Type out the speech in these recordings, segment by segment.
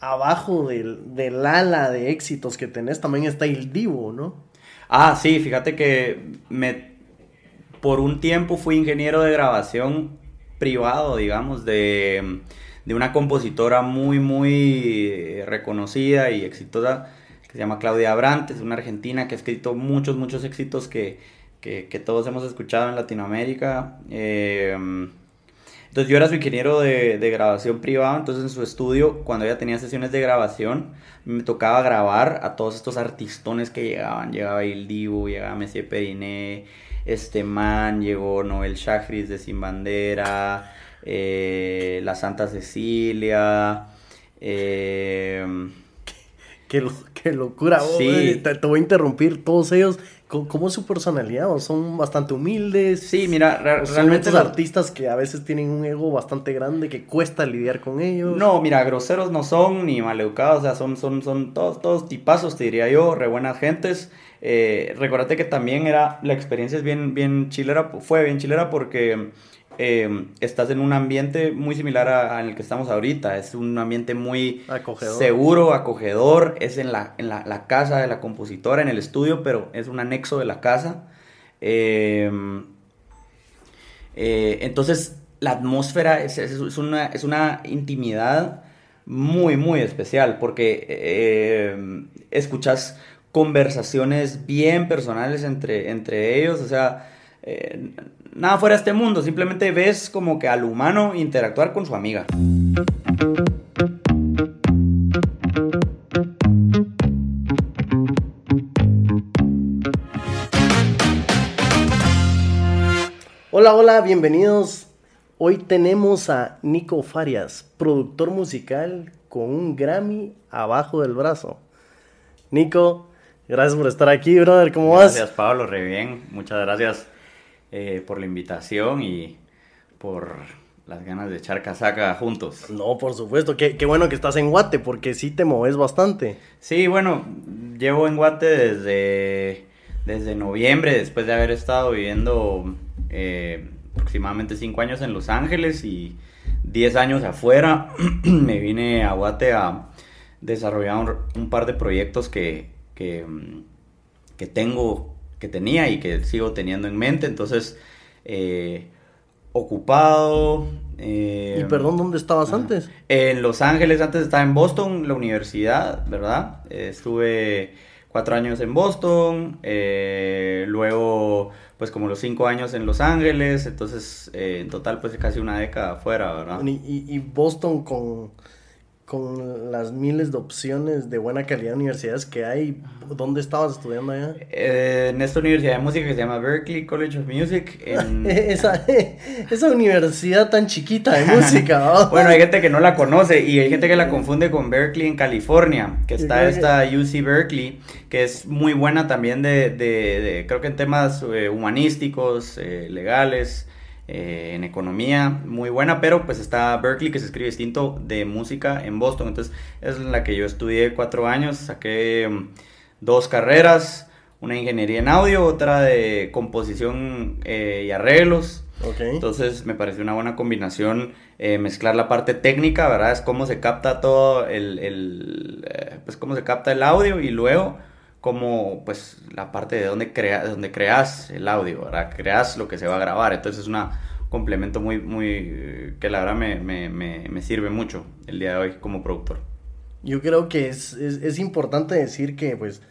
abajo del, del ala de éxitos que tenés también está el Divo, ¿no? Ah, sí, fíjate que me por un tiempo fui ingeniero de grabación privado, digamos, de, de una compositora muy, muy reconocida y exitosa que se llama Claudia Abrantes, una argentina que ha escrito muchos, muchos éxitos que, que, que todos hemos escuchado en Latinoamérica. Eh, entonces yo era su ingeniero de, de, grabación privado, entonces en su estudio, cuando ella tenía sesiones de grabación, me tocaba grabar a todos estos artistones que llegaban. Llegaba El Divo, llegaba Messi Periné, este man, llegó Noel Shachris de Sin Bandera, eh, La Santa Cecilia. Eh, qué, qué, locura, sí. te, te, voy a interrumpir, todos ellos ¿Cómo es su personalidad? ¿O ¿Son bastante humildes? Sí, mira, re realmente... Son artistas que a veces tienen un ego bastante grande que cuesta lidiar con ellos. No, mira, groseros no son, ni maleducados, o sea, son, son, son todos, todos tipazos, te diría yo, re buenas gentes. Eh, recordate que también era, la experiencia es bien, bien chilera, fue bien chilera porque eh, estás en un ambiente muy similar al que estamos ahorita. Es un ambiente muy acogedor. seguro, acogedor. Es en, la, en la, la, casa de la compositora, en el estudio, pero es un anexo de la casa. Eh, eh, entonces, la atmósfera es, es, es, una, es, una, intimidad muy, muy especial porque eh, escuchas conversaciones bien personales entre, entre ellos. O sea, eh, nada fuera de este mundo, simplemente ves como que al humano interactuar con su amiga. Hola, hola, bienvenidos. Hoy tenemos a Nico Farias, productor musical con un Grammy abajo del brazo. Nico, gracias por estar aquí, brother. ¿Cómo gracias, vas? Gracias, Pablo, re bien. Muchas gracias eh, por la invitación y por las ganas de echar casaca juntos. No, por supuesto. Qué, qué, bueno que estás en Guate, porque sí te moves bastante. Sí, bueno, llevo en Guate desde, desde noviembre, después de haber estado viviendo eh, aproximadamente 5 años en Los Ángeles y 10 años afuera. Me vine a Guate a desarrollar un, un par de proyectos que, que, que tengo que tenía y que sigo teniendo en mente. Entonces, eh, ocupado. Eh, ¿Y perdón, dónde estabas ah, antes? En Los Ángeles, antes estaba en Boston, la universidad, ¿verdad? Eh, estuve cuatro años en Boston, eh, luego pues como los cinco años en Los Ángeles, entonces en total pues casi una década afuera, ¿verdad? ¿Y, y Boston con con las miles de opciones de buena calidad de universidades que hay. ¿Dónde estabas estudiando allá? Eh, en esta universidad de música que se llama Berkeley College of Music. En... esa, esa universidad tan chiquita de música. ¿no? bueno, hay gente que no la conoce y hay gente que la confunde con Berkeley en California, que está esta UC Berkeley, que es muy buena también de, de, de creo que en temas eh, humanísticos, eh, legales. Eh, en economía, muy buena, pero pues está Berkeley, que se escribe distinto, de música en Boston. Entonces, es la que yo estudié cuatro años, saqué um, dos carreras, una ingeniería en audio, otra de composición eh, y arreglos. Okay. Entonces, me pareció una buena combinación eh, mezclar la parte técnica, ¿verdad? Es cómo se capta todo el, el pues cómo se capta el audio y luego como pues la parte de donde, crea, de donde creas el audio, ¿verdad? Creas lo que se va a grabar. Entonces es un complemento muy, muy, que la verdad me, me, me, me, sirve mucho el día de hoy como productor. Yo creo que es, es, es, importante decir que pues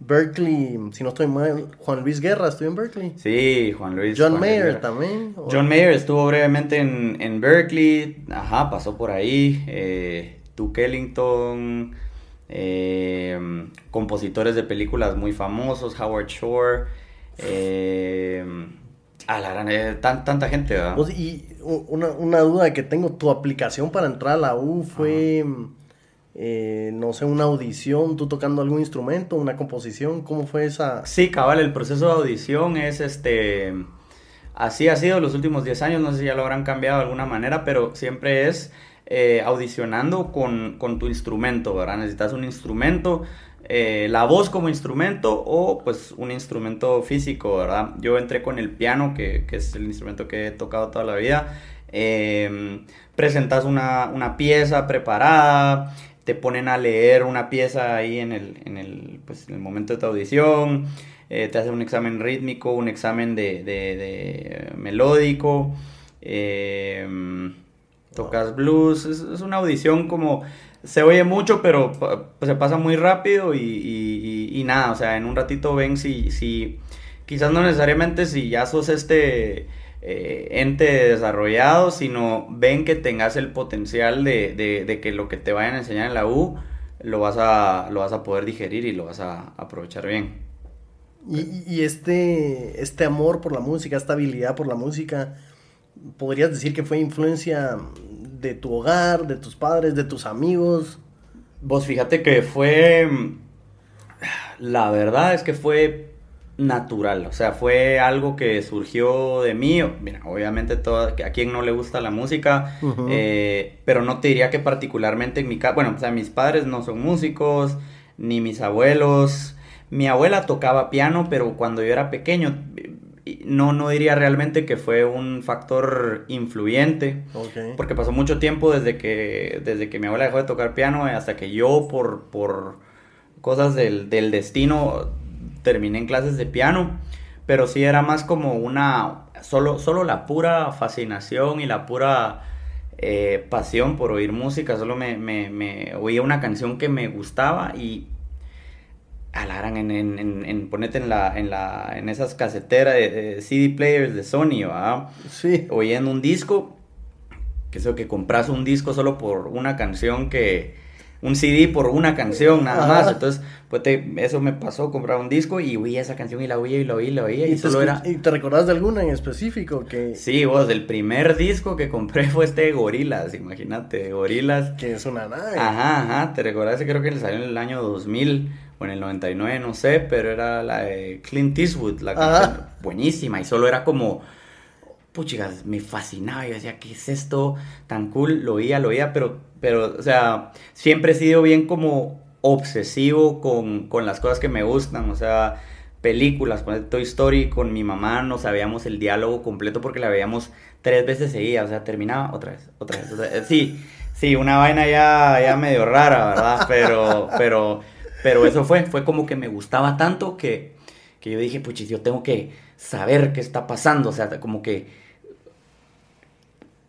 Berkeley, si no estoy mal, Juan Luis Guerra estuvo en Berkeley. Sí, Juan Luis. John Juan Mayer Luis también. ¿o? John Mayer estuvo brevemente en, en Berkeley, ajá, pasó por ahí. Eh, Duke Ellington, eh, compositores de películas muy famosos, Howard Shore, eh, a la gran, eh, tan, tanta gente, ¿verdad? Pues, y una, una, duda que tengo, tu aplicación para entrar a la U fue, eh, no sé, una audición, tú tocando algún instrumento, una composición, ¿cómo fue esa? Sí, cabal, el proceso de audición es este... Así ha sido los últimos 10 años, no sé si ya lo habrán cambiado de alguna manera, pero siempre es eh, audicionando con, con, tu instrumento, ¿verdad? Necesitas un instrumento, eh, la voz como instrumento o pues un instrumento físico, ¿verdad? Yo entré con el piano, que, que es el instrumento que he tocado toda la vida. Eh, presentas una, una, pieza preparada, te ponen a leer una pieza ahí en el, en el, pues, en el momento de tu audición, eh, te hacen un examen rítmico, un examen de, de, melódico, eh, tocas blues, es, una audición como, se oye mucho, pero se pasa muy rápido y, y, y, nada, o sea, en un ratito ven si, si, quizás no necesariamente si ya sos este eh, ente desarrollado, sino ven que tengas el potencial de, de, de, que lo que te vayan a enseñar en la U lo vas a, lo vas a poder digerir y lo vas a aprovechar bien. Y, y este, este amor por la música, esta habilidad por la música, podrías decir que fue influencia de tu hogar, de tus padres, de tus amigos. Vos fíjate que fue, la verdad es que fue natural, o sea, fue algo que surgió de mí, mira, obviamente todo, a quien no le gusta la música, uh -huh. eh, pero no te diría que particularmente en mi casa, bueno, o sea, mis padres no son músicos, ni mis abuelos, mi abuela tocaba piano, pero cuando yo era pequeño, no, no diría realmente que fue un factor influyente, okay. porque pasó mucho tiempo desde que, desde que mi abuela dejó de tocar piano hasta que yo por, por cosas del, del destino terminé en clases de piano, pero sí era más como una, solo, solo la pura fascinación y la pura eh, pasión por oír música, solo me, me, me, oía una canción que me gustaba y alaran en, en, en, en ponete en la, en la, en esas caseteras de, de CD players de Sony, ¿verdad? Sí. Oyendo un disco, que eso que compras un disco solo por una canción que, un CD por una canción nada más. Entonces, pues te, eso me pasó, comprar un disco y oía esa canción y la oía y la oía y la oía. Y, ¿Y solo era. ¿Y te recordás de alguna en específico? que Sí, vos, el primer disco que compré fue este de Gorilas, imagínate, Gorilas. Que es una nave. Ajá, ajá, te recordás, creo que le salió en el año 2000 o en el 99, no sé, pero era la de Clint Eastwood, la canción buenísima y solo era como puchigas, me fascinaba, yo decía, ¿qué es esto tan cool? Lo oía, lo oía, pero, pero, o sea, siempre he sido bien como obsesivo con, con las cosas que me gustan, o sea, películas, por Toy Story, con mi mamá no sabíamos el diálogo completo porque la veíamos tres veces seguida, o sea, terminaba otra vez, otra vez, vez. sí, sí, una vaina ya, ya medio rara, ¿verdad? Pero, pero, pero eso fue, fue como que me gustaba tanto que, que yo dije, puchis, yo tengo que saber qué está pasando, o sea, como que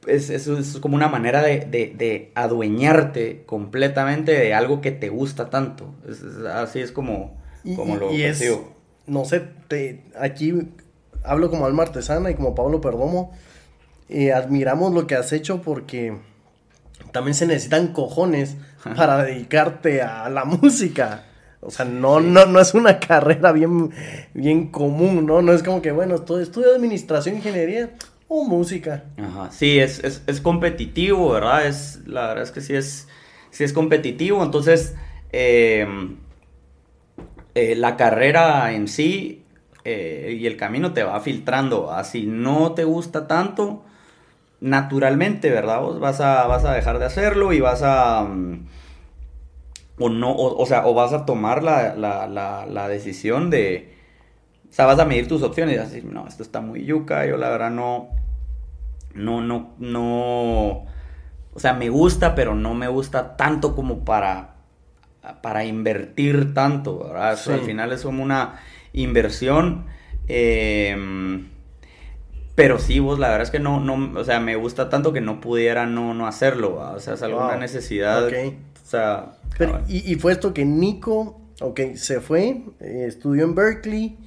es, es, es, como una manera de, de, de, adueñarte completamente de algo que te gusta tanto. Es, así es como, como y, lo y percibo. no sé, te, aquí hablo como alma artesana y como Pablo Perdomo. Eh, admiramos lo que has hecho porque también se necesitan cojones para dedicarte a la música. O sea, no, no, no es una carrera bien, bien común, ¿no? No es como que, bueno, estudio administración, ingeniería o música. Ajá, sí, es, es, es, competitivo, ¿verdad? Es, la verdad es que sí es, sí es competitivo, entonces eh, eh, la carrera en sí eh, y el camino te va filtrando, así no te gusta tanto, naturalmente, ¿verdad? Vos vas a, vas a dejar de hacerlo y vas a... Um, o no, o, o, sea, o vas a tomar la, la, la, la decisión de, o sea, vas a medir tus opciones y vas a decir, no, esto está muy yuca, yo la verdad no, no, no, no, o sea, me gusta, pero no me gusta tanto como para, para invertir tanto, ¿verdad? Sí. al final es como una inversión, eh, pero sí, vos, la verdad es que no, no, o sea, me gusta tanto que no pudiera no, no hacerlo, o sea, es alguna wow. necesidad, okay. o sea... Pero, y, y, fue esto que Nico, ok, se fue, eh, estudió en Berkeley,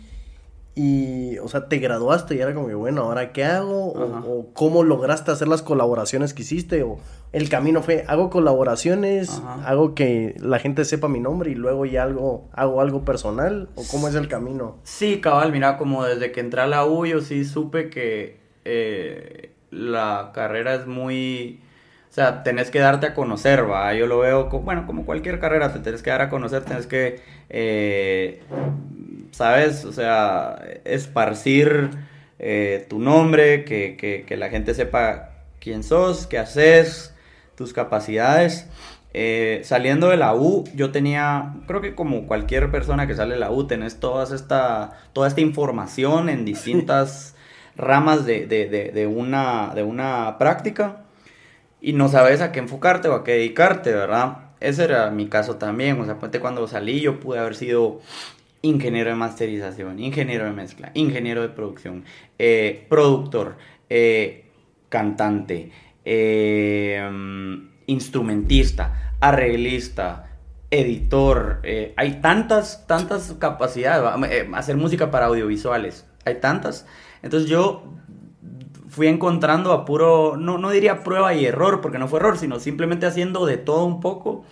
y, o sea, te graduaste y era como que, bueno, ¿ahora qué hago? O, o, cómo lograste hacer las colaboraciones que hiciste? O el camino fue, hago colaboraciones, Ajá. hago que la gente sepa mi nombre y luego ya algo, hago algo personal. ¿O cómo es el camino? Sí, cabal, mira, como desde que entré a la U yo sí supe que eh, la carrera es muy... O sea, tenés que darte a conocer, va. Yo lo veo, como, bueno, como cualquier carrera, te tenés que dar a conocer, tenés que eh, ¿sabes? O sea, esparcir eh, tu nombre, que, que, que, la gente sepa quién sos, qué haces, tus capacidades. Eh, saliendo de la U, yo tenía, creo que como cualquier persona que sale de la U, tenés todas esta, toda esta información en distintas ramas de, de, de, de, una, de una práctica y no sabes a qué enfocarte o a qué dedicarte, ¿verdad? ese era mi caso también. O sea, cuando salí yo pude haber sido ingeniero de masterización, ingeniero de mezcla, ingeniero de producción, eh, productor, eh, cantante, eh, instrumentista, arreglista, editor. hay tantas, tantas capacidades. hacer música para audiovisuales. Hay tantas. Entonces yo fui encontrando a puro, no, no diría prueba y error, porque no fue error, sino simplemente haciendo de todo un poco.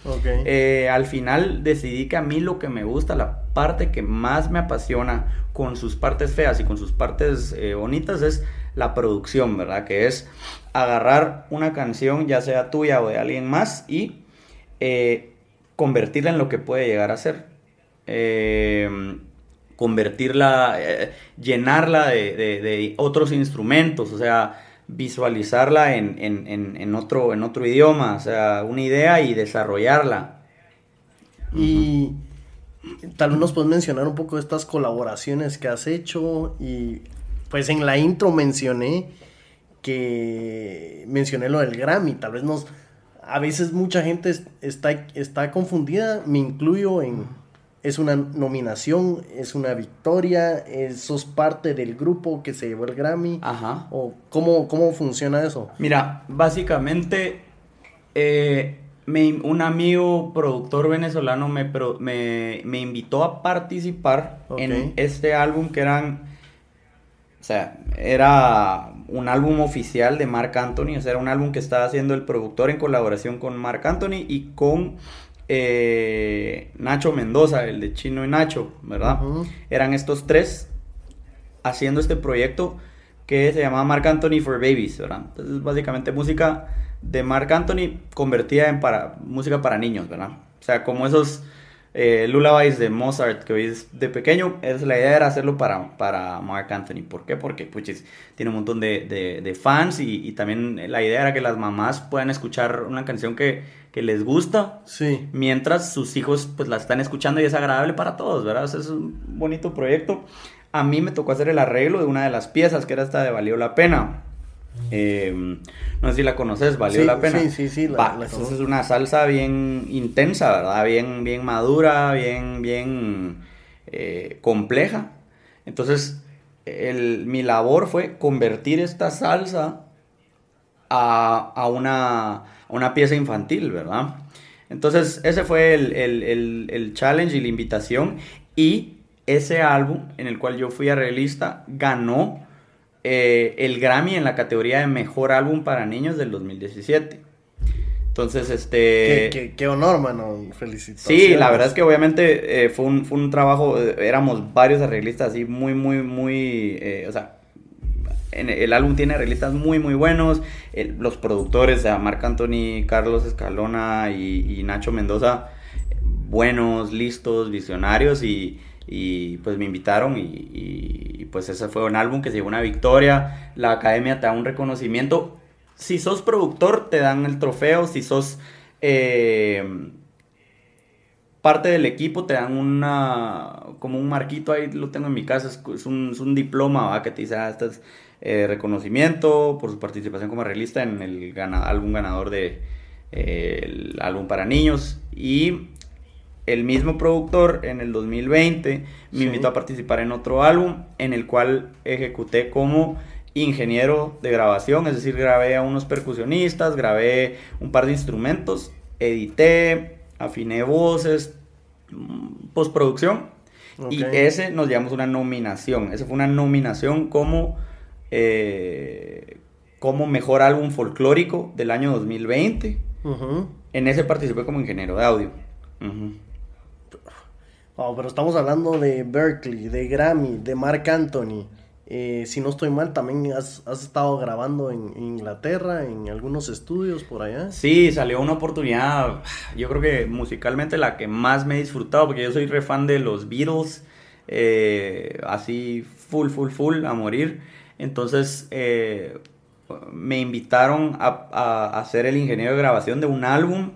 Eh, al final decidí que a mí lo que me gusta, la parte que más me apasiona con sus partes feas y con sus partes eh, bonitas es la producción, ¿verdad? Que es agarrar una canción, ya sea tuya o de alguien más, y eh, convertirla en lo que puede llegar a ser. Eh, convertirla, eh, llenarla de, otros instrumentos, o sea, visualizarla en, otro, idioma, o sea, una idea y desarrollarla. Y tal vez nos puedes mencionar un poco de estas colaboraciones que has hecho y pues en la intro mencioné que mencioné lo del Grammy, tal vez nos... A veces mucha gente está, está confundida, me incluyo en, es una nominación, es una victoria, sos parte del grupo que se llevó el Grammy. Ajá. ¿O cómo, cómo funciona eso? Mira, básicamente eh, un amigo productor venezolano me, me, invitó a participar en este álbum que eran, o sea, era un álbum oficial de Mark Anthony, o sea, era un álbum que estaba haciendo el productor en colaboración con Mark Anthony y con eh, Nacho Mendoza, el de Chino y Nacho, ¿verdad? Eran estos tres haciendo este proyecto que se llamaba Mark Anthony for Babies, ¿verdad? Entonces, básicamente música de Mark Anthony convertida en para, música para niños, ¿verdad? O sea, como esos eh, lullabies de Mozart que oís de pequeño, es, la idea era hacerlo para, para Mark Anthony. ¿Por qué? Porque puchis, tiene un montón de, fans y, y, también la idea era que las mamás puedan escuchar una canción que que les gusta, sí. mientras sus hijos pues la están escuchando y es agradable para todos, ¿verdad? es un bonito proyecto. A mí me tocó hacer el arreglo de una de las piezas, que era esta de Valió la Pena. Em, no sé si la conoces, Valió la Pena. Sí, sí, sí. La, es una salsa bien intensa, ¿verdad? Bien, bien madura, bien, bien eh, compleja. Entonces, mi labor fue convertir esta salsa a, a una una pieza infantil, ¿verdad? Entonces, ese fue el, challenge y la invitación. Y ese álbum, en el cual yo fui arreglista, ganó eh, el Grammy en la categoría de Mejor Álbum para Niños del 2017. Entonces, este... Qué, honor, mano. Felicitaciones. Sí, la verdad es que obviamente eh, fue, un, fue un trabajo, eh, éramos varios arreglistas así muy, muy, muy... o sea, el álbum tiene arreglistas muy, muy buenos. los productores, o Marc Anthony, Carlos Escalona y, Nacho Mendoza, buenos, listos, visionarios y, pues me invitaron y, pues ese fue un álbum que se llevó una victoria. La academia te da un reconocimiento. Si sos productor, te dan el trofeo. Si sos eh, parte del equipo, te dan una como un marquito ahí, lo tengo en mi casa, es, un, diploma que te dice, ah, estás eh, reconocimiento por su participación como arreglista en el álbum ganador de eh, álbum para niños y el mismo productor en el 2020 me invitó a participar en otro álbum en el cual ejecuté como ingeniero de grabación, es decir, grabé a unos percusionistas, grabé un par de instrumentos, edité, afiné voces, mm, postproducción y ese nos llevamos una nominación, esa fue una nominación como eh, como mejor álbum folclórico del año 2020. En ese participé como ingeniero de audio. Pero estamos hablando de Berkeley, de Grammy, de Mark Anthony. Eh, si no estoy mal, también has, estado grabando en, Inglaterra, en algunos estudios por allá. Sí, salió una oportunidad, yo creo que musicalmente la que más me he disfrutado, porque yo soy re fan de los Beatles, eh, así full, full, full, a morir. Entonces eh, me invitaron a, a, ser el ingeniero de grabación de un álbum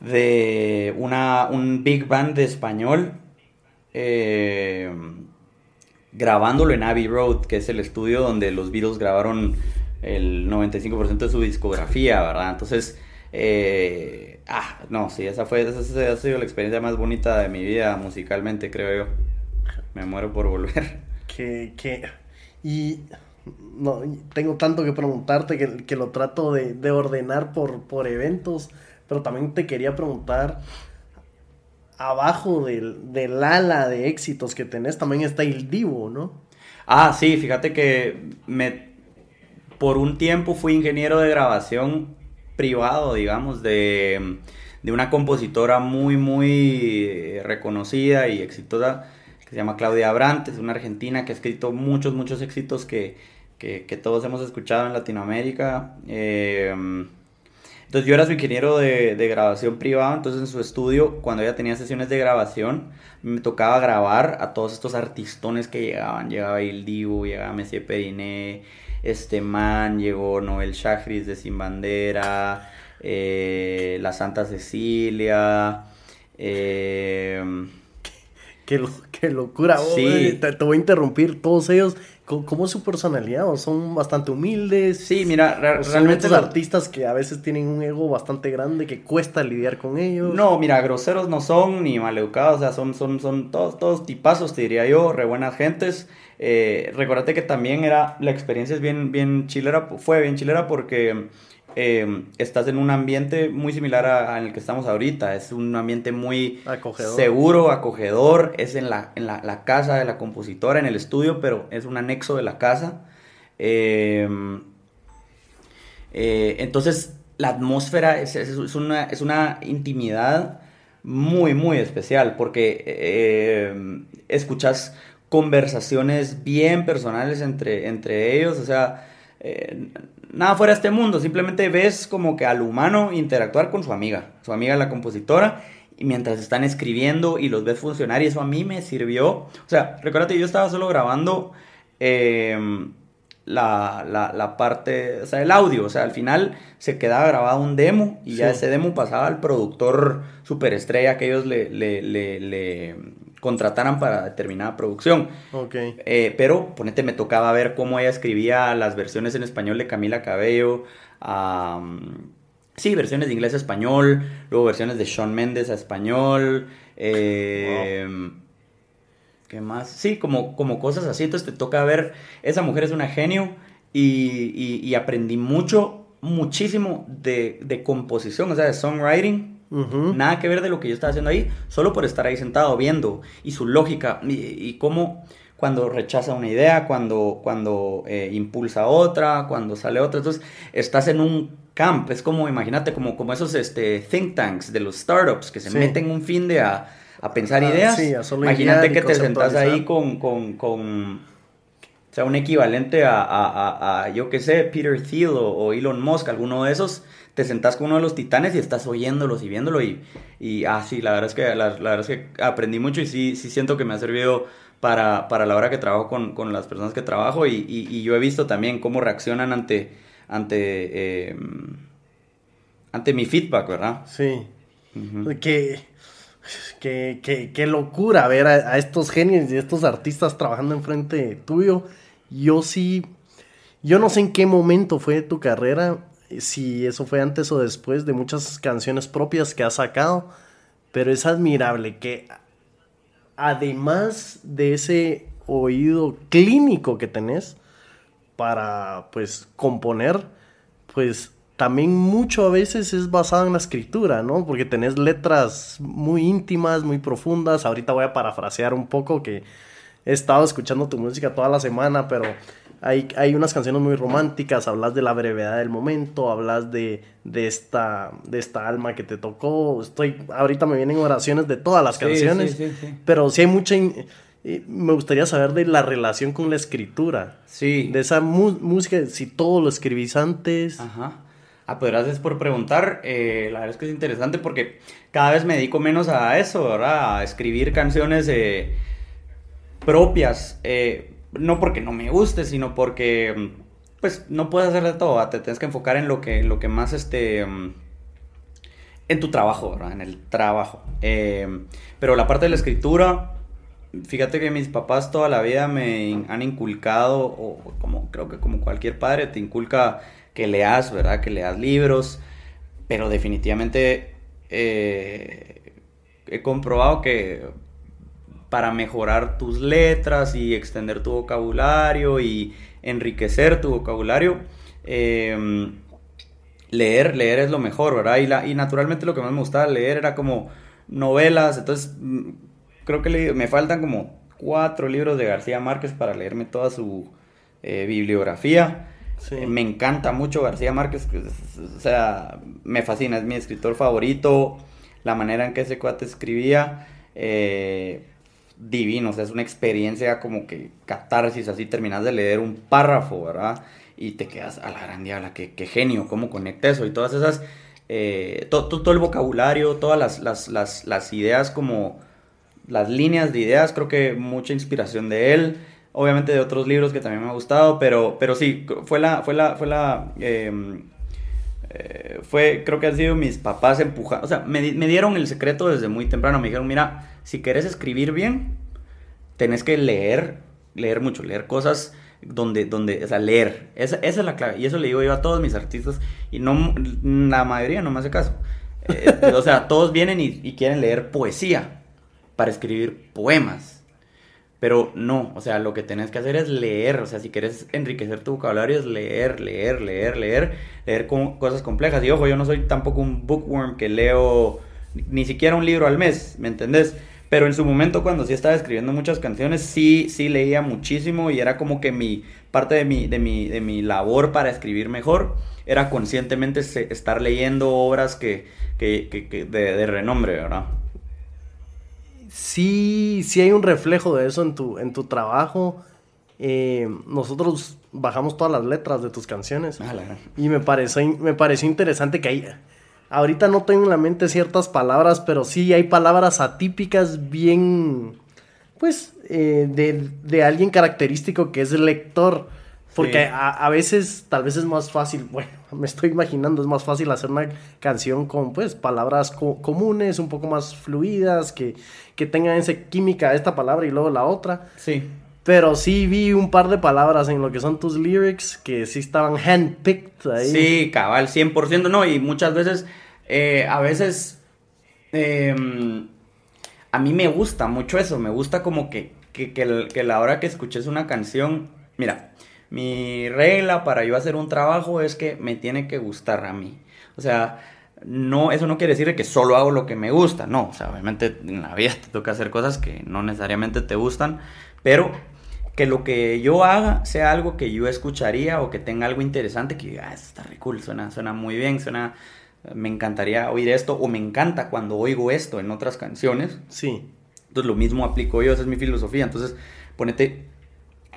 de una, un big band de español. Eh, grabándolo en Abbey Road, que es el estudio donde los Beatles grabaron el 95% de su discografía, ¿verdad? Entonces, eh, Ah, no, sí, esa fue, esa, ha sido la experiencia más bonita de mi vida musicalmente, creo yo. Me muero por volver. Que, que, y no, tengo tanto que preguntarte que, que lo trato de, de, ordenar por, por eventos, pero también te quería preguntar, abajo del, del ala de éxitos que tenés también está el Divo, ¿no? Ah, sí, fíjate que me, por un tiempo fui ingeniero de grabación privado, digamos, de, de una compositora muy, muy reconocida y exitosa que se llama Claudia Abrantes, una argentina que ha escrito muchos, muchos éxitos que, que, que todos hemos escuchado en Latinoamérica. Eh, entonces yo era su ingeniero de, de, grabación privado, entonces en su estudio, cuando ella tenía sesiones de grabación, me tocaba grabar a todos estos artistones que llegaban. Llegaba Il Divo, llegaba Messi Periné, este man, llegó Noel Chagris de Sin Bandera, eh, La Santa Cecilia, eh, Qué, qué, locura, sí. te, te, voy a interrumpir, todos ellos, ¿cómo, es su personalidad? ¿Son bastante humildes? Sí, mira, re son realmente... Son artistas que a veces tienen un ego bastante grande que cuesta lidiar con ellos. No, mira, groseros no son, ni maleducados, o sea, son, son, son todos, todos tipazos, te diría yo, re buenas gentes. Eh, recordate que también era, la experiencia es bien, bien chilera, fue bien chilera porque eh, estás en un ambiente muy similar al que estamos ahorita. Es un ambiente muy acogedor. seguro, acogedor. Es en, la, en la, la, casa de la compositora, en el estudio, pero es un anexo de la casa. Eh, eh, entonces, la atmósfera es, es, es, una, es una intimidad muy, muy especial porque eh, escuchas conversaciones bien personales entre, entre ellos. O sea, eh, nada fuera de este mundo, simplemente ves como que al humano interactuar con su amiga, su amiga la compositora, y mientras están escribiendo y los ves funcionar, y eso a mí me sirvió. O sea, recuérdate, yo estaba solo grabando eh, la, la, la, parte, o sea, el audio, o sea, al final se quedaba grabado un demo y sí. ya ese demo pasaba al productor superestrella que ellos le, le, le, le contrataran para determinada producción. Okay. Eh, pero, ponete, me tocaba ver cómo ella escribía las versiones en español de Camila Cabello. Um, sí, versiones de inglés a español, luego versiones de Sean Méndez a español. Eh, wow. ¿Qué más? Sí, como, como cosas así. Entonces te toca ver, esa mujer es una genio y, y, y aprendí mucho, muchísimo de, de composición, o sea, de songwriting. Uh -huh. Nada que ver de lo que yo estaba haciendo ahí, solo por estar ahí sentado viendo y su lógica y, y cómo cuando rechaza una idea, cuando, cuando eh, impulsa otra, cuando sale otra. Entonces, estás en un camp, es como, imagínate, como, como esos este, think tanks de los startups que se sí. meten un fin de a, a pensar ah, ideas. Sí, a imagínate que te sentás ahí con, con, con, o sea, un equivalente a, a, a, a yo qué sé, Peter Thiel o, o Elon Musk, alguno de esos te sentás con uno de los titanes y estás oyéndolos y viéndolo y, y ah, sí, la verdad es que, la, la, verdad es que aprendí mucho y sí, sí siento que me ha servido para, para la hora que trabajo con, con las personas que trabajo y, y, y, yo he visto también cómo reaccionan ante, ante, eh, ante mi feedback, ¿verdad? Sí. Uh -huh. Que... Locura ver a, a, estos genios y estos artistas trabajando enfrente tuyo. Yo sí, yo no sé en qué momento fue tu carrera, si eso fue antes o después de muchas canciones propias que has sacado, pero es admirable que además de ese oído clínico que tenés para pues componer, pues también mucho a veces es basado en la escritura, ¿no? Porque tenés letras muy íntimas, muy profundas. Ahorita voy a parafrasear un poco que he estado escuchando tu música toda la semana, pero hay, hay unas canciones muy románticas, hablas de la brevedad del momento, hablas de, de, esta, de esta alma que te tocó. Estoy, ahorita me vienen oraciones de todas las canciones, sí, sí, sí, pero sí hay mucha... Me gustaría saber de la relación con la escritura. Sí. De esa música, si todo lo escribís antes. Ajá. Ah, pues gracias por preguntar. Eh, la verdad es que es interesante porque cada vez me dedico menos a eso, ¿verdad? A escribir canciones eh, propias. Eh, no porque no me guste, sino porque pues no puedes hacer de todo, te tienes que enfocar en lo que, lo que más este en tu trabajo, ¿verdad? En el trabajo. Eh, pero la parte de la escritura, fíjate que mis papás toda la vida me han inculcado, o como creo que como cualquier padre te inculca que leas, ¿verdad? Que leas libros, pero definitivamente eh, he comprobado que para mejorar tus letras y extender tu vocabulario y enriquecer tu vocabulario, em, leer, leer es lo mejor, ¿verdad? Y, la, y naturalmente lo que más me gustaba leer era como novelas, entonces mm, creo que me faltan como cuatro libros de García Márquez para leerme toda su eh, bibliografía. Eh, me encanta mucho García Márquez, o sea, me fascina, es mi escritor favorito, la manera en que ese cuate escribía, eh, divino, o sea, es una experiencia como que catarsis, así terminas de leer un párrafo, ¿verdad? Y te quedas a la gran diabla, qué, genio, cómo conecta eso y todas esas, eh, todo el vocabulario, todas las, las, las, ideas como las líneas de ideas, creo que mucha inspiración de él obviamente de otros libros que también me ha gustado, pero, pero sí, fue la, fue la, fue la, em, eh, fue, creo que han sido mis papás empujando, o sea, me, dieron el secreto desde muy temprano, me dijeron, mira, si quieres escribir bien, tenés que leer, leer mucho, leer cosas donde, donde, o sea, leer, esa, es la clave, y eso le digo yo a todos mis artistas, y no, la mayoría no me hace caso, eh, o sea, todos vienen y quieren leer poesía para escribir poemas, pero no, o sea, lo que tenés que hacer es leer, o sea, si quieres enriquecer tu vocabulario es leer, leer, leer, leer, leer cosas complejas. Y ojo, yo no soy tampoco un bookworm que leo ni siquiera un libro al mes, ¿me entendés? Pero en su momento cuando sí estaba escribiendo muchas canciones, sí, sí leía muchísimo y era como que mi parte de mi, de mi, de mi labor para escribir mejor era conscientemente estar leyendo obras que, que, que, de, de renombre, ¿verdad? sí, sí hay un reflejo de eso en tu, en tu trabajo. Eh, nosotros bajamos todas las letras de tus canciones. Ah, y me pareció, me pareció interesante que hay... Ahorita no tengo en la mente ciertas palabras, pero sí hay palabras atípicas bien... Pues eh, de, de, alguien característico que es el lector. Porque a, veces tal vez es más fácil, bueno, me estoy imaginando, es más fácil hacer una canción con pues palabras comunes, un poco más fluidas, que, que tengan esa química esta palabra y luego la otra. Sí. Pero sí vi un par de palabras en lo que son tus lyrics que sí estaban handpicked ahí. Sí, cabal, 100%. No, y muchas veces, eh, a veces, em, a mí me gusta mucho eso. Me gusta como que, que, que, que la hora que escuches una canción, mira, mi regla para yo hacer un trabajo es que me tiene que gustar a mí. O sea, no, eso no quiere decir que solo hago lo que me gusta, no, o sea, obviamente en la vida te toca hacer cosas que no necesariamente te gustan, pero que lo que yo haga sea algo que yo escucharía o que tenga algo interesante, que ah, está re cool, suena, suena muy bien, suena, me encantaría oír esto, o me encanta cuando oigo esto en otras canciones. Sí. Entonces lo mismo aplico yo, esa es mi filosofía, entonces ponete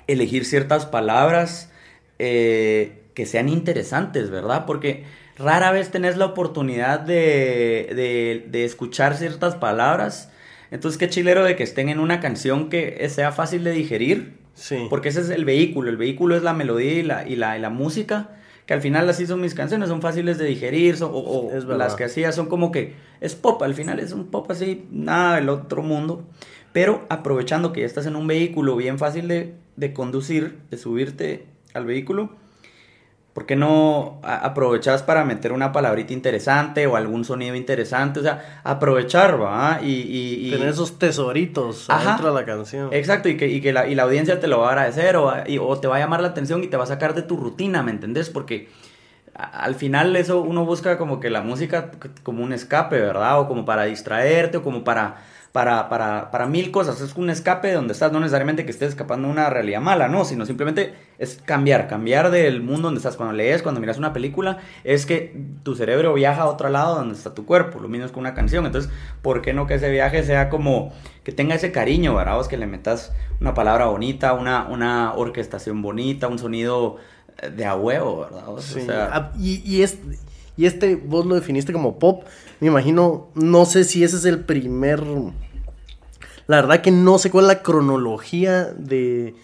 elegir ciertas palabras eh, que sean interesantes, ¿verdad? Porque rara vez tenés la oportunidad de, de, escuchar ciertas palabras. Entonces, qué chilero de que estén en una canción que sea fácil de digerir. Sí. Porque ese es el vehículo. El vehículo es la melodía y la, y la, y la música. Que al final así son mis canciones, son fáciles de digerir. o, las que hacía son como que es pop. Al final es un pop así, nada del otro mundo. Pero aprovechando que ya estás en un vehículo bien fácil de, de conducir, de subirte al vehículo, ¿por qué no aprovechas para meter una palabrita interesante o algún sonido interesante? O sea, aprovechar, ¿va? Y, Tener esos tesoritos dentro de la canción. Exacto, y que, y que la, y la audiencia te lo va a agradecer o, o te va a llamar la atención y te va a sacar de tu rutina, ¿me entendés? Porque al final eso uno busca como que la música como un escape, ¿verdad? O como para distraerte o como para para, para, para mil cosas. Es un escape donde estás, no necesariamente que estés escapando de una realidad mala, no, sino simplemente es cambiar, cambiar del mundo donde estás. Cuando lees, cuando miras una película, es que tu cerebro viaja a otro lado donde está tu cuerpo. Lo mismo es con una canción. Entonces, ¿por qué no que ese viaje sea como que tenga ese cariño, ¿verdad? que le metas una palabra bonita, una, una orquestación bonita, un sonido de a huevo, ¿verdad? Ah, y, y, es, y este vos lo definiste como pop. Me imagino, no sé si ese es el primer... La verdad que no sé cuál es la cronología de,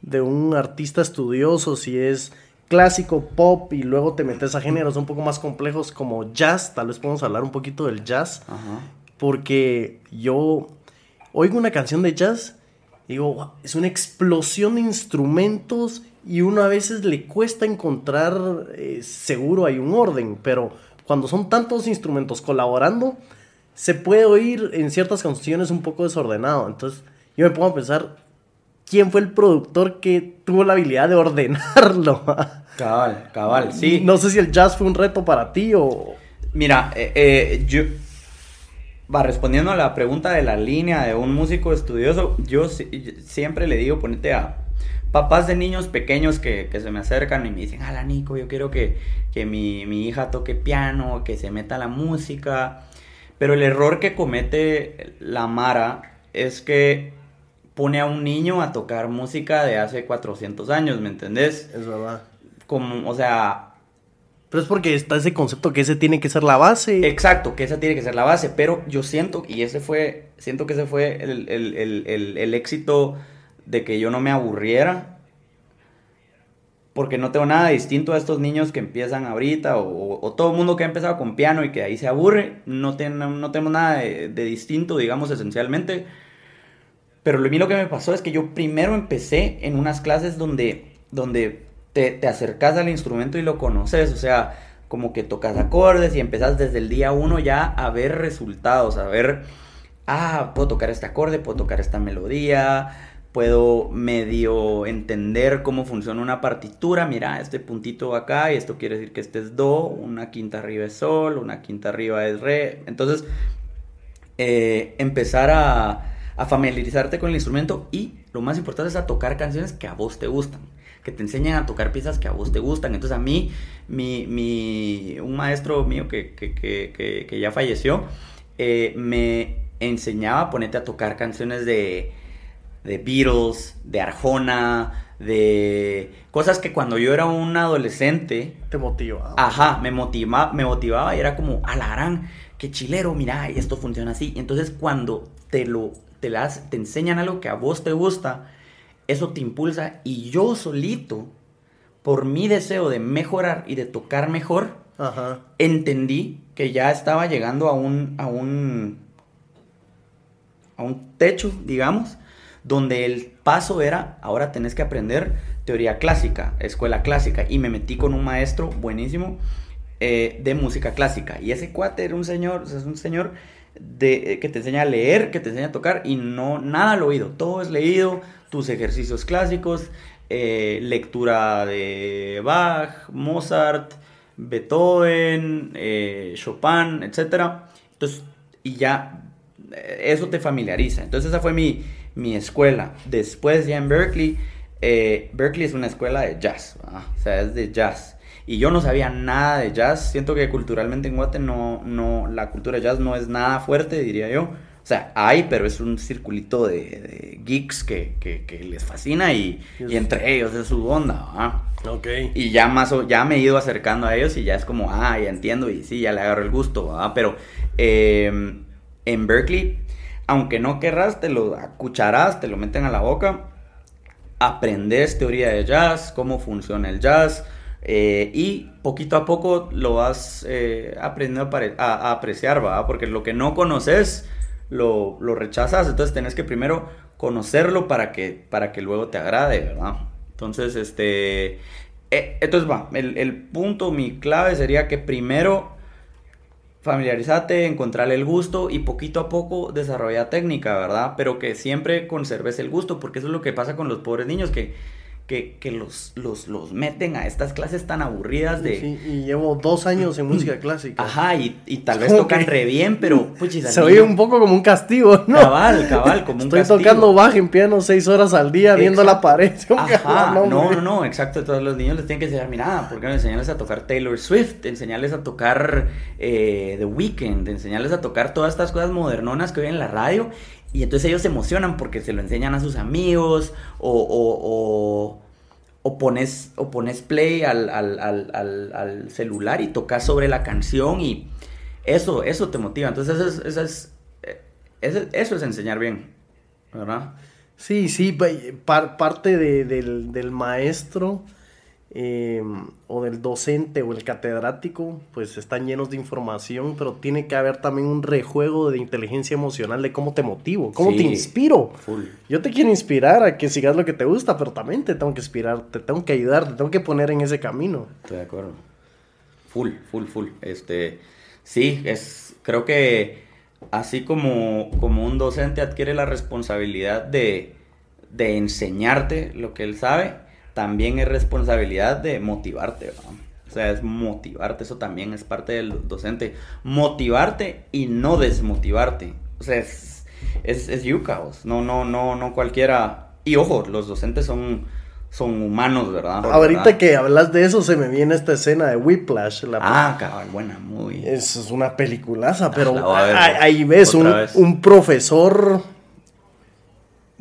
de un artista estudioso, si es clásico, pop y luego te metes a géneros un poco más complejos como jazz, tal vez podemos hablar un poquito del jazz, porque yo oigo una canción de jazz digo, es una explosión de instrumentos y uno a veces le cuesta encontrar, eh, seguro hay un orden, pero cuando son tantos instrumentos colaborando, se puede oír en ciertas canciones un poco desordenado. Entonces yo me pongo a pensar, ¿quién fue el productor que tuvo la habilidad de ordenarlo? Cabal, cabal, sí. No sé si el jazz fue un reto para ti o... Mira, eh, eh, yo... Va, respondiendo a la pregunta de la línea de un músico estudioso, yo siempre le digo, ponete a papás de niños pequeños que, se me acercan y me dicen, ala Nico, yo quiero que, mi, mi, hija toque piano, que se meta la música. Pero el error que comete la Mara es que pone a un niño a tocar música de hace 400 años, ¿me entendés? Es verdad. Como, o sea... Pero es porque está ese concepto que ese tiene que ser la base. Exacto, que esa tiene que ser la base, pero yo siento, y ese fue, siento que ese fue el, el éxito de que yo no me aburriera. Porque no tengo nada distinto a estos niños que empiezan ahorita o, todo el mundo que ha empezado con piano y que ahí se aburre. No, no tenemos nada de, distinto, digamos, esencialmente. Pero lo mío que me pasó es que yo primero empecé en unas clases donde, donde te, te acercas al instrumento y lo conoces. O sea, como que tocas acordes y empezás desde el día uno ya a ver resultados, a ver, ah, puedo tocar este acorde, puedo tocar esta melodía puedo medio entender cómo funciona una partitura. Mira, este puntito acá y esto quiere decir que este es do, una quinta arriba es sol, una quinta arriba es re. Entonces, eh, empezar a, familiarizarte con el instrumento y lo más importante es a tocar canciones que a vos te gustan. Que te enseñen a tocar piezas que a vos te gustan. Entonces, a mí, mi, un maestro mío que, ya falleció, eh, me enseñaba a ponerte a tocar canciones de de Beatles, de Arjona, de cosas que cuando yo era un adolescente... Te motivaba. Ajá, me, motiva, me motivaba y era como, a la gran, qué chilero, mira, esto funciona así. Entonces cuando te lo, te, las, te enseñan algo que a vos te gusta, eso te impulsa y yo solito, por mi deseo de mejorar y de tocar mejor, entendí que ya estaba llegando a un, a un, a un techo, digamos, donde el paso era, ahora tenés que aprender teoría clásica, escuela clásica, y me metí con un maestro buenísimo eh, de música clásica, y ese cuate era un señor, es un señor de, eh, que te enseña a leer, que te enseña a tocar, y no, nada al oído, todo es leído, tus ejercicios clásicos, eh, lectura de Bach, Mozart, Beethoven, Chopin, etc. Entonces, y ya eso te familiariza. Entonces esa fue mi, mi escuela. Después ya en Berkeley, eh, Berkeley es una escuela de jazz, o sea, es de jazz. Y yo no sabía nada de jazz. Siento que culturalmente en Guate no, no, la cultura de jazz no es nada fuerte, diría yo. O sea, hay, pero es un circulito de, geeks que, que, les fascina y, y, entre ellos es su onda, Ok. Y ya más ya me he ido acercando a ellos y ya es como, ah, ya entiendo y sí, ya le agarro el gusto, Pero eh, en Berkeley aunque no querrás, te lo acucharás, te lo meten a la boca, aprendes teoría de jazz, cómo funciona el jazz, eh, y poquito a poco lo vas eh, aprendiendo a, apreciar, ¿va? Porque lo que no conoces, lo, rechazas, entonces tenés que primero conocerlo para que, para que luego te agrade, ¿verdad? Entonces, este... Eh, entonces va, el, el punto, mi clave sería que primero familiarizate, encontrarle el gusto y poquito a poco desarrolla técnica, ¿verdad? Pero que siempre conserves el gusto, porque eso es lo que pasa con los pobres niños, que que, los, los, los, meten a estas clases tan aburridas de... Sí, y llevo dos años en música clásica. Ajá, y, y tal vez tocan re bien, pero... se oye un poco como un castigo, ¿no? Cabal, cabal, como un Estoy tocando bajo en piano seis horas al día viendo la pared. Ajá, no, no, no, exacto. Todos los niños les tienen que enseñar, mira, ¿por qué no enseñarles a tocar Taylor Swift? Enseñarles a tocar eh, The Weeknd, enseñarles a tocar todas estas cosas modernonas que oyen en la radio y entonces ellos se emocionan porque se lo enseñan a sus amigos o, o, pones, o pones play al, al, al, celular y tocas sobre la canción y eso, eso te motiva. Entonces eso es, eso es, eh, eso es enseñar bien, ¿verdad? Sí, sí, parte de, del, del maestro Em, o del docente o el catedrático, pues están llenos de información, pero tiene que haber también un rejuego de inteligencia emocional de cómo te motivo, cómo te inspiro. Yo te quiero inspirar a que sigas lo que te gusta, pero también te tengo que inspirar, te tengo que ayudar, te tengo que poner en ese camino. Estoy de acuerdo. full, full, full. Este, sí, es, creo que así como, como un docente adquiere la responsabilidad de, de enseñarte lo que él sabe, también es responsabilidad de motivarte. O sea, es motivarte, eso también es parte del docente. Motivarte y no desmotivarte. O sea, es, es, es yuca, no, no, no, no cualquiera. Y ojo, los docentes son, son humanos, ¿verdad? Ahorita que hablas de eso, se me viene esta escena de Whiplash. La ah, cabal, buena, muy. Es, es una peliculaza, pero ahí, ves un, un, profesor.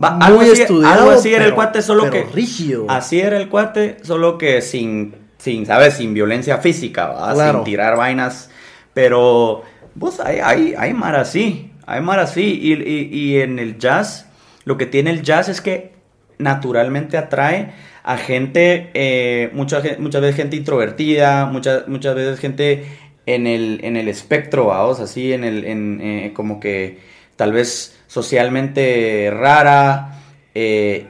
Muy estudiado. Algo así era el cuate, solo que. rígido. Así era el cuate, solo que sin, sin ¿sabes? Sin violencia física, Sin tirar vainas. Pero, pues, hay, hay, hay mar así. Hay mar así. Y, y, y en el jazz, lo que tiene el jazz es que naturalmente atrae a gente, eh, muchas, muchas veces gente introvertida, muchas, muchas veces gente en el, en el espectro, vamos, así, en el, en, eh, como que tal vez socialmente rara, eh,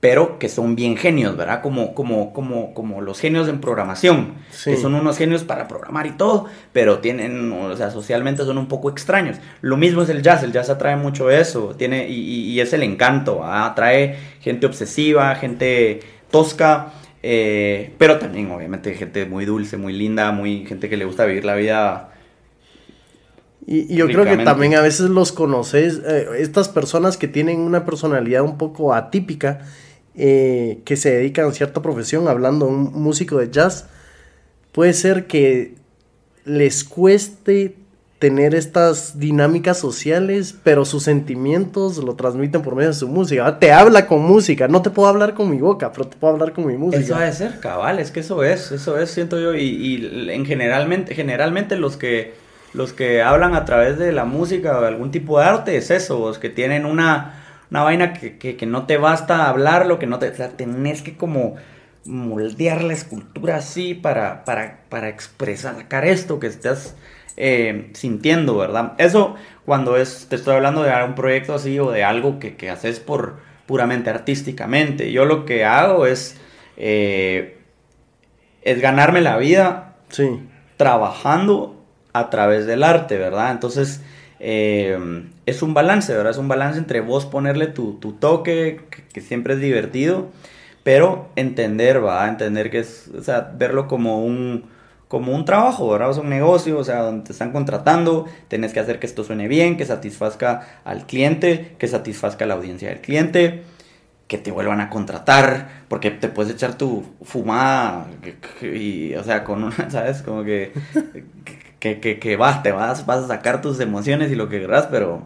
pero que son bien genios, ¿verdad? Como, como, como, como los genios en programación, que son unos genios para programar y todo, pero tienen, o sea, socialmente son un poco extraños. Lo mismo es el jazz, el jazz atrae mucho eso, tiene, y, es el encanto, atrae gente obsesiva, gente tosca, eh, pero también obviamente gente muy dulce, muy linda, muy gente que le gusta vivir la vida. Y, yo creo que también a veces los conoces, eh, estas personas que tienen una personalidad un poco atípica, eh, que se dedican a cierta profesión, hablando un músico de jazz, puede ser que les cueste tener estas dinámicas sociales, pero sus sentimientos lo transmiten por medio de su música. Te habla con música, no te puedo hablar con mi boca, pero te puedo hablar con mi música. Eso debe ser, cabal, es que eso es, eso es, siento yo, y, en generalmente, generalmente los que, los que hablan a través de la música o de algún tipo de arte es eso, los que tienen una una vaina que, no te basta hablarlo, que no te... O sea, tenés que como moldear la escultura así para, para, para expresar, sacar esto que estás eh, sintiendo, ¿verdad? Eso cuando es, te estoy hablando de un proyecto así o de algo que, que haces por puramente artísticamente. Yo lo que hago es, eh, es ganarme la vida sí. trabajando a través del arte, ¿verdad? Entonces, eh, es un balance, ¿verdad? Es un balance entre vos ponerle tu, toque, que, siempre es divertido, pero entender, va, entender que es, o sea, verlo como un, como un trabajo, ¿verdad? Es un negocio, o sea, donde te están contratando, tenés que hacer que esto suene bien, que satisfazca al cliente, que satisfazca a la audiencia del cliente, que te vuelvan a contratar, porque te puedes echar tu fumada y, o sea, con una, ¿sabes? Como que que, que, que vas, te vas, vas a sacar tus emociones y lo que querrás, pero,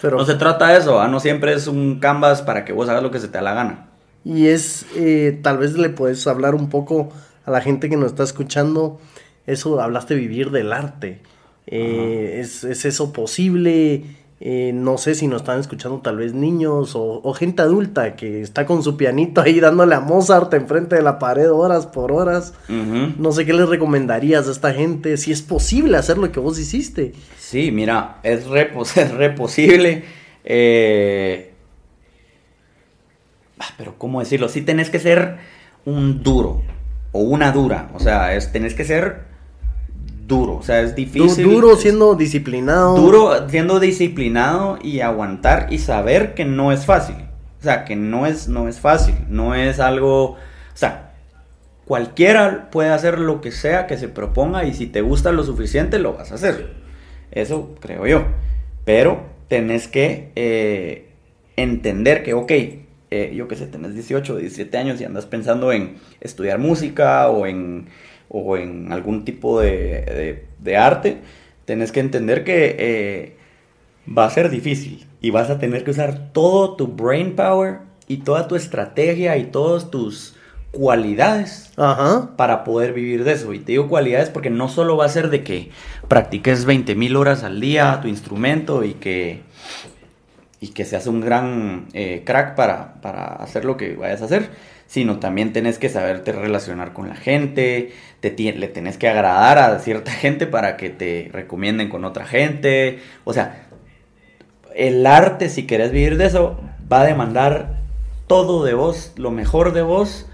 pero no se trata de eso, no siempre es un canvas para que vos hagas lo que se te da la gana. Y es, eh, tal vez le puedes hablar un poco a la gente que nos está escuchando, eso, hablaste vivir del arte. Eh, ¿es, ¿Es eso posible? Eh, no sé si nos están escuchando tal vez niños o, gente adulta que está con su pianito ahí dándole a Mozart enfrente de la pared horas por horas. No sé qué les recomendarías a esta gente, si es posible hacer lo que vos hiciste. Sí, mira, es re, es re posible. Eh, ah, pero ¿cómo decirlo? Sí tenés que ser un duro o una dura. O sea, es, tenés que ser duro, o sea, es difícil. Duro siendo disciplinado. Duro siendo disciplinado y aguantar y saber que no es fácil. O sea, que no es, no es fácil, no es algo, o sea, cualquiera puede hacer lo que sea que se proponga y si te gusta lo suficiente lo vas a hacer. Eso creo yo. Pero tenés que eh, entender que, ok, eh, yo qué sé, tenés 18 o 17 años y andas pensando en estudiar música o en o en algún tipo de, arte, tenés que entender que eh, va a ser difícil y vas a tener que usar todo tu brain power y toda tu estrategia y todas tus cualidades para poder vivir de eso. Y te digo cualidades porque no solo va a ser de que practiques 20 mil horas al día tu instrumento y que, y que seas un gran eh, crack para, para hacer lo que vayas a hacer, sino también tenés que saberte relacionar con la gente, te, le tenés que agradar a cierta gente para que te recomienden con otra gente. O sea, el arte, si querés vivir de eso, va a demandar todo de vos, lo mejor de vos,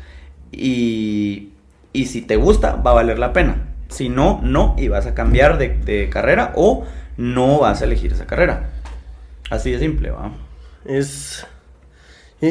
y, y si te gusta, va a valer la pena. Si no, no, y vas a cambiar de, de carrera o no vas a elegir esa carrera. Así de simple, ¿va? Es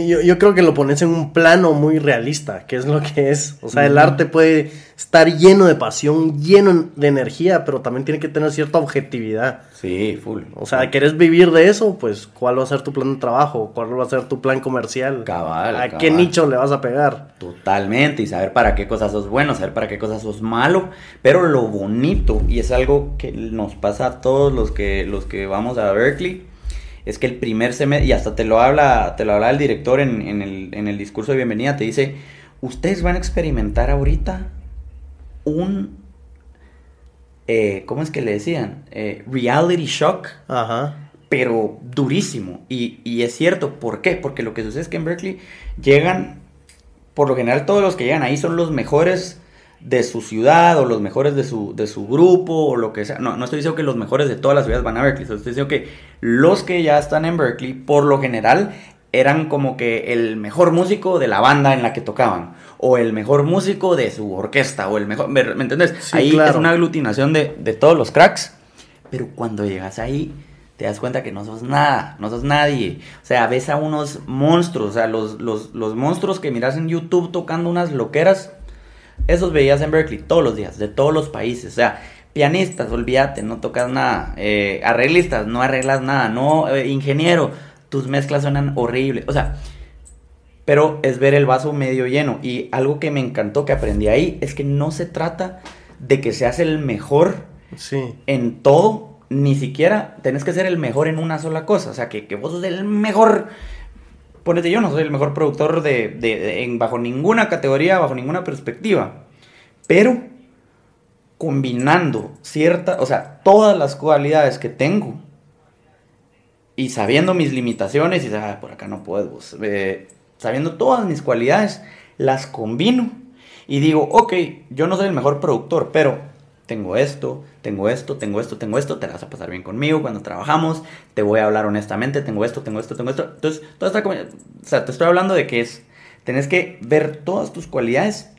yo, yo, creo que lo pones en un plano muy realista, que es lo que es. O sea, el arte puede estar lleno de pasión, lleno de energía, pero también tiene que tener cierta objetividad. Sí, full. O sea, ¿quieres vivir de eso? Pues, ¿cuál va a ser tu plan de trabajo? ¿Cuál va a ser tu plan comercial? Cabal. ¿A qué nicho le vas a pegar? Totalmente, y saber para qué cosas sos bueno, saber para qué cosas sos malo. Pero lo bonito, y es algo que nos pasa a todos los que, los que vamos a Berkeley es que el primer semestre, y hasta te lo habla, te lo habla el director en, el, discurso de bienvenida, te dice, ustedes van a experimentar ahorita un, eh, ¿cómo es que le decían? Eh, reality shock, Ajá. pero durísimo. Y, y es cierto, ¿por qué? Porque lo que sucede es que en Berkeley llegan, por lo general todos los que llegan ahí son los mejores de su ciudad o los mejores de su, de su grupo o lo que sea. No, no estoy diciendo que los mejores de todas las ciudades van a Berkeley, estoy diciendo que los que ya están en Berkeley, por lo general, eran como que el mejor músico de la banda en la que tocaban o el mejor músico de su orquesta o el mejor, ¿me, entiendes? ahí es una aglutinación de, de todos los cracks, pero cuando llegas ahí te das cuenta que no sos nada, no sos nadie. O sea, ves a unos monstruos, o sea, los, los, los monstruos que miras en YouTube tocando unas loqueras esos veías en Berkeley todos los días, de todos los países. O sea, pianistas, olvídate, no tocas nada. Eh, arreglistas, no arreglas nada. No, eh, ingeniero, tus mezclas suenan horribles. O sea, pero es ver el vaso medio lleno. Y algo que me encantó que aprendí ahí es que no se trata de que seas el mejor en todo. Ni siquiera tenés que ser el mejor en una sola cosa. O sea, que, que vos sos el mejor ponete yo no soy el mejor productor de, en, bajo ninguna categoría, bajo ninguna perspectiva, pero combinando ciertas, o sea, todas las cualidades que tengo y sabiendo mis limitaciones y ah, por acá no puedo, eh, sabiendo todas mis cualidades, las combino y digo, ok, yo no soy el mejor productor, pero tengo esto, tengo esto, tengo esto, tengo esto, te vas a pasar bien conmigo cuando trabajamos, te voy a hablar honestamente, tengo esto, tengo esto, tengo esto. Entonces, toda esta, o sea, te estoy hablando de que es, tenés que ver todas tus cualidades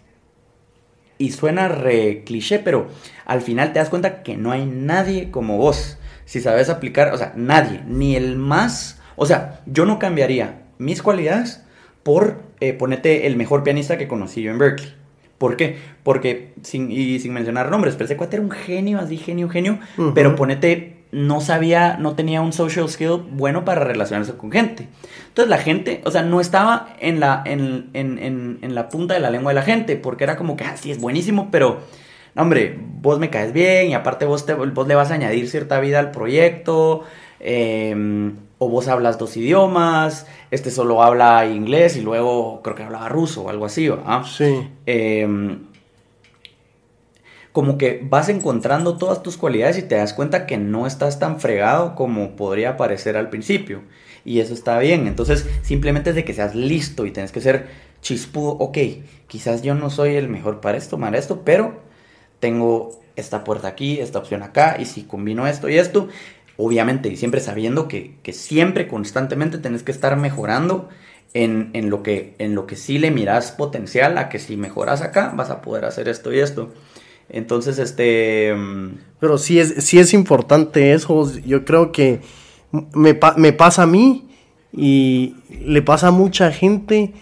y suena re cliché, pero al final te das cuenta que no hay nadie como vos. Si sabes aplicar, o sea, nadie, ni el más, o sea, yo no cambiaría mis cualidades por eh, ponerte el mejor pianista que conocí yo en Berkeley. ¿Por qué? Porque, sin, y sin mencionar nombres, pero ese cuate era un genio, así genio, genio, pero ponete, no sabía, no tenía un social skill bueno para relacionarse con gente. Entonces la gente, o sea, no estaba en la, en, en, en, la punta de la lengua de la gente, porque era como que, ah, sí, es buenísimo, pero, hombre, vos me caes bien y aparte vos, te, vos le vas a añadir cierta vida al proyecto. Eh, o vos hablas dos idiomas, este solo habla inglés y luego creo que hablaba ruso o algo así, ¿verdad? Sí. Em, como que vas encontrando todas tus cualidades y te das cuenta que no estás tan fregado como podría parecer al principio. Y eso está bien. Entonces, simplemente es de que seas listo y tienes que ser chispudo. Ok, quizás yo no soy el mejor para esto, para esto, pero tengo esta puerta aquí, esta opción acá, y si combino esto y esto, obviamente, y siempre sabiendo que, siempre, constantemente, tenés que estar mejorando en, lo que, en lo que sí le miras potencial, a que si mejoras acá, vas a poder hacer esto y esto. Entonces, este... Mm, Pero sí es, sí es importante eso, yo creo que me, pasa a mí y le pasa a mucha gente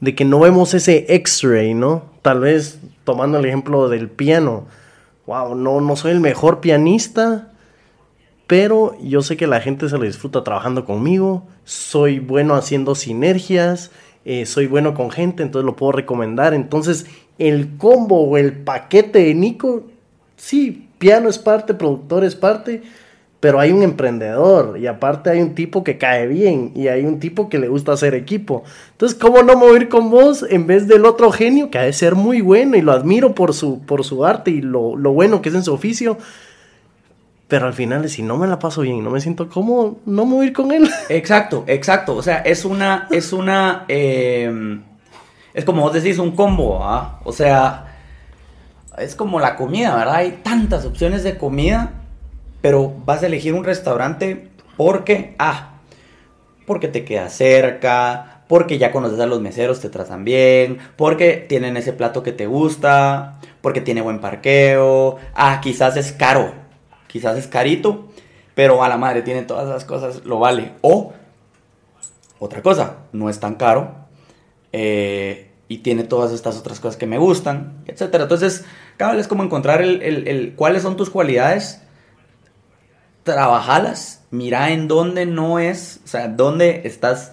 de que no vemos ese X-ray, ¿no? Tal vez tomando el ejemplo del piano. Wow, no, no soy el mejor pianista, pero yo sé que la gente se lo disfruta trabajando conmigo, soy bueno haciendo sinergias, eh, soy bueno con gente, entonces lo puedo recomendar. Entonces, el combo o el paquete de Nico, sí, piano es parte, productor es parte, pero hay un emprendedor y aparte hay un tipo que cae bien y hay un tipo que le gusta hacer equipo. Entonces, ¿cómo no mover con vos en vez del otro genio que ha de ser muy bueno y lo admiro por su, por su arte y lo, lo bueno que es en su oficio? Pero al final, si no me la paso bien no me siento cómodo, no ir con él. Exacto, exacto. O sea, es una, es una, em, es como vos decís, un combo, ¿ah? O sea, es como la comida, ¿verdad? Hay tantas opciones de comida, pero vas a elegir un restaurante porque, ah, porque te queda cerca, porque ya conoces a los meseros, te tratan bien, porque tienen ese plato que te gusta, porque tiene buen parqueo, ah, quizás es caro, quizás es carito, pero a la madre tiene todas esas cosas, lo vale. O, otra cosa, no es tan caro eh, y tiene todas estas otras cosas que me gustan, etc. Entonces, cada vez es como encontrar el, el, cuáles son tus cualidades, trabajalas, mira en dónde no es, o sea, dónde estás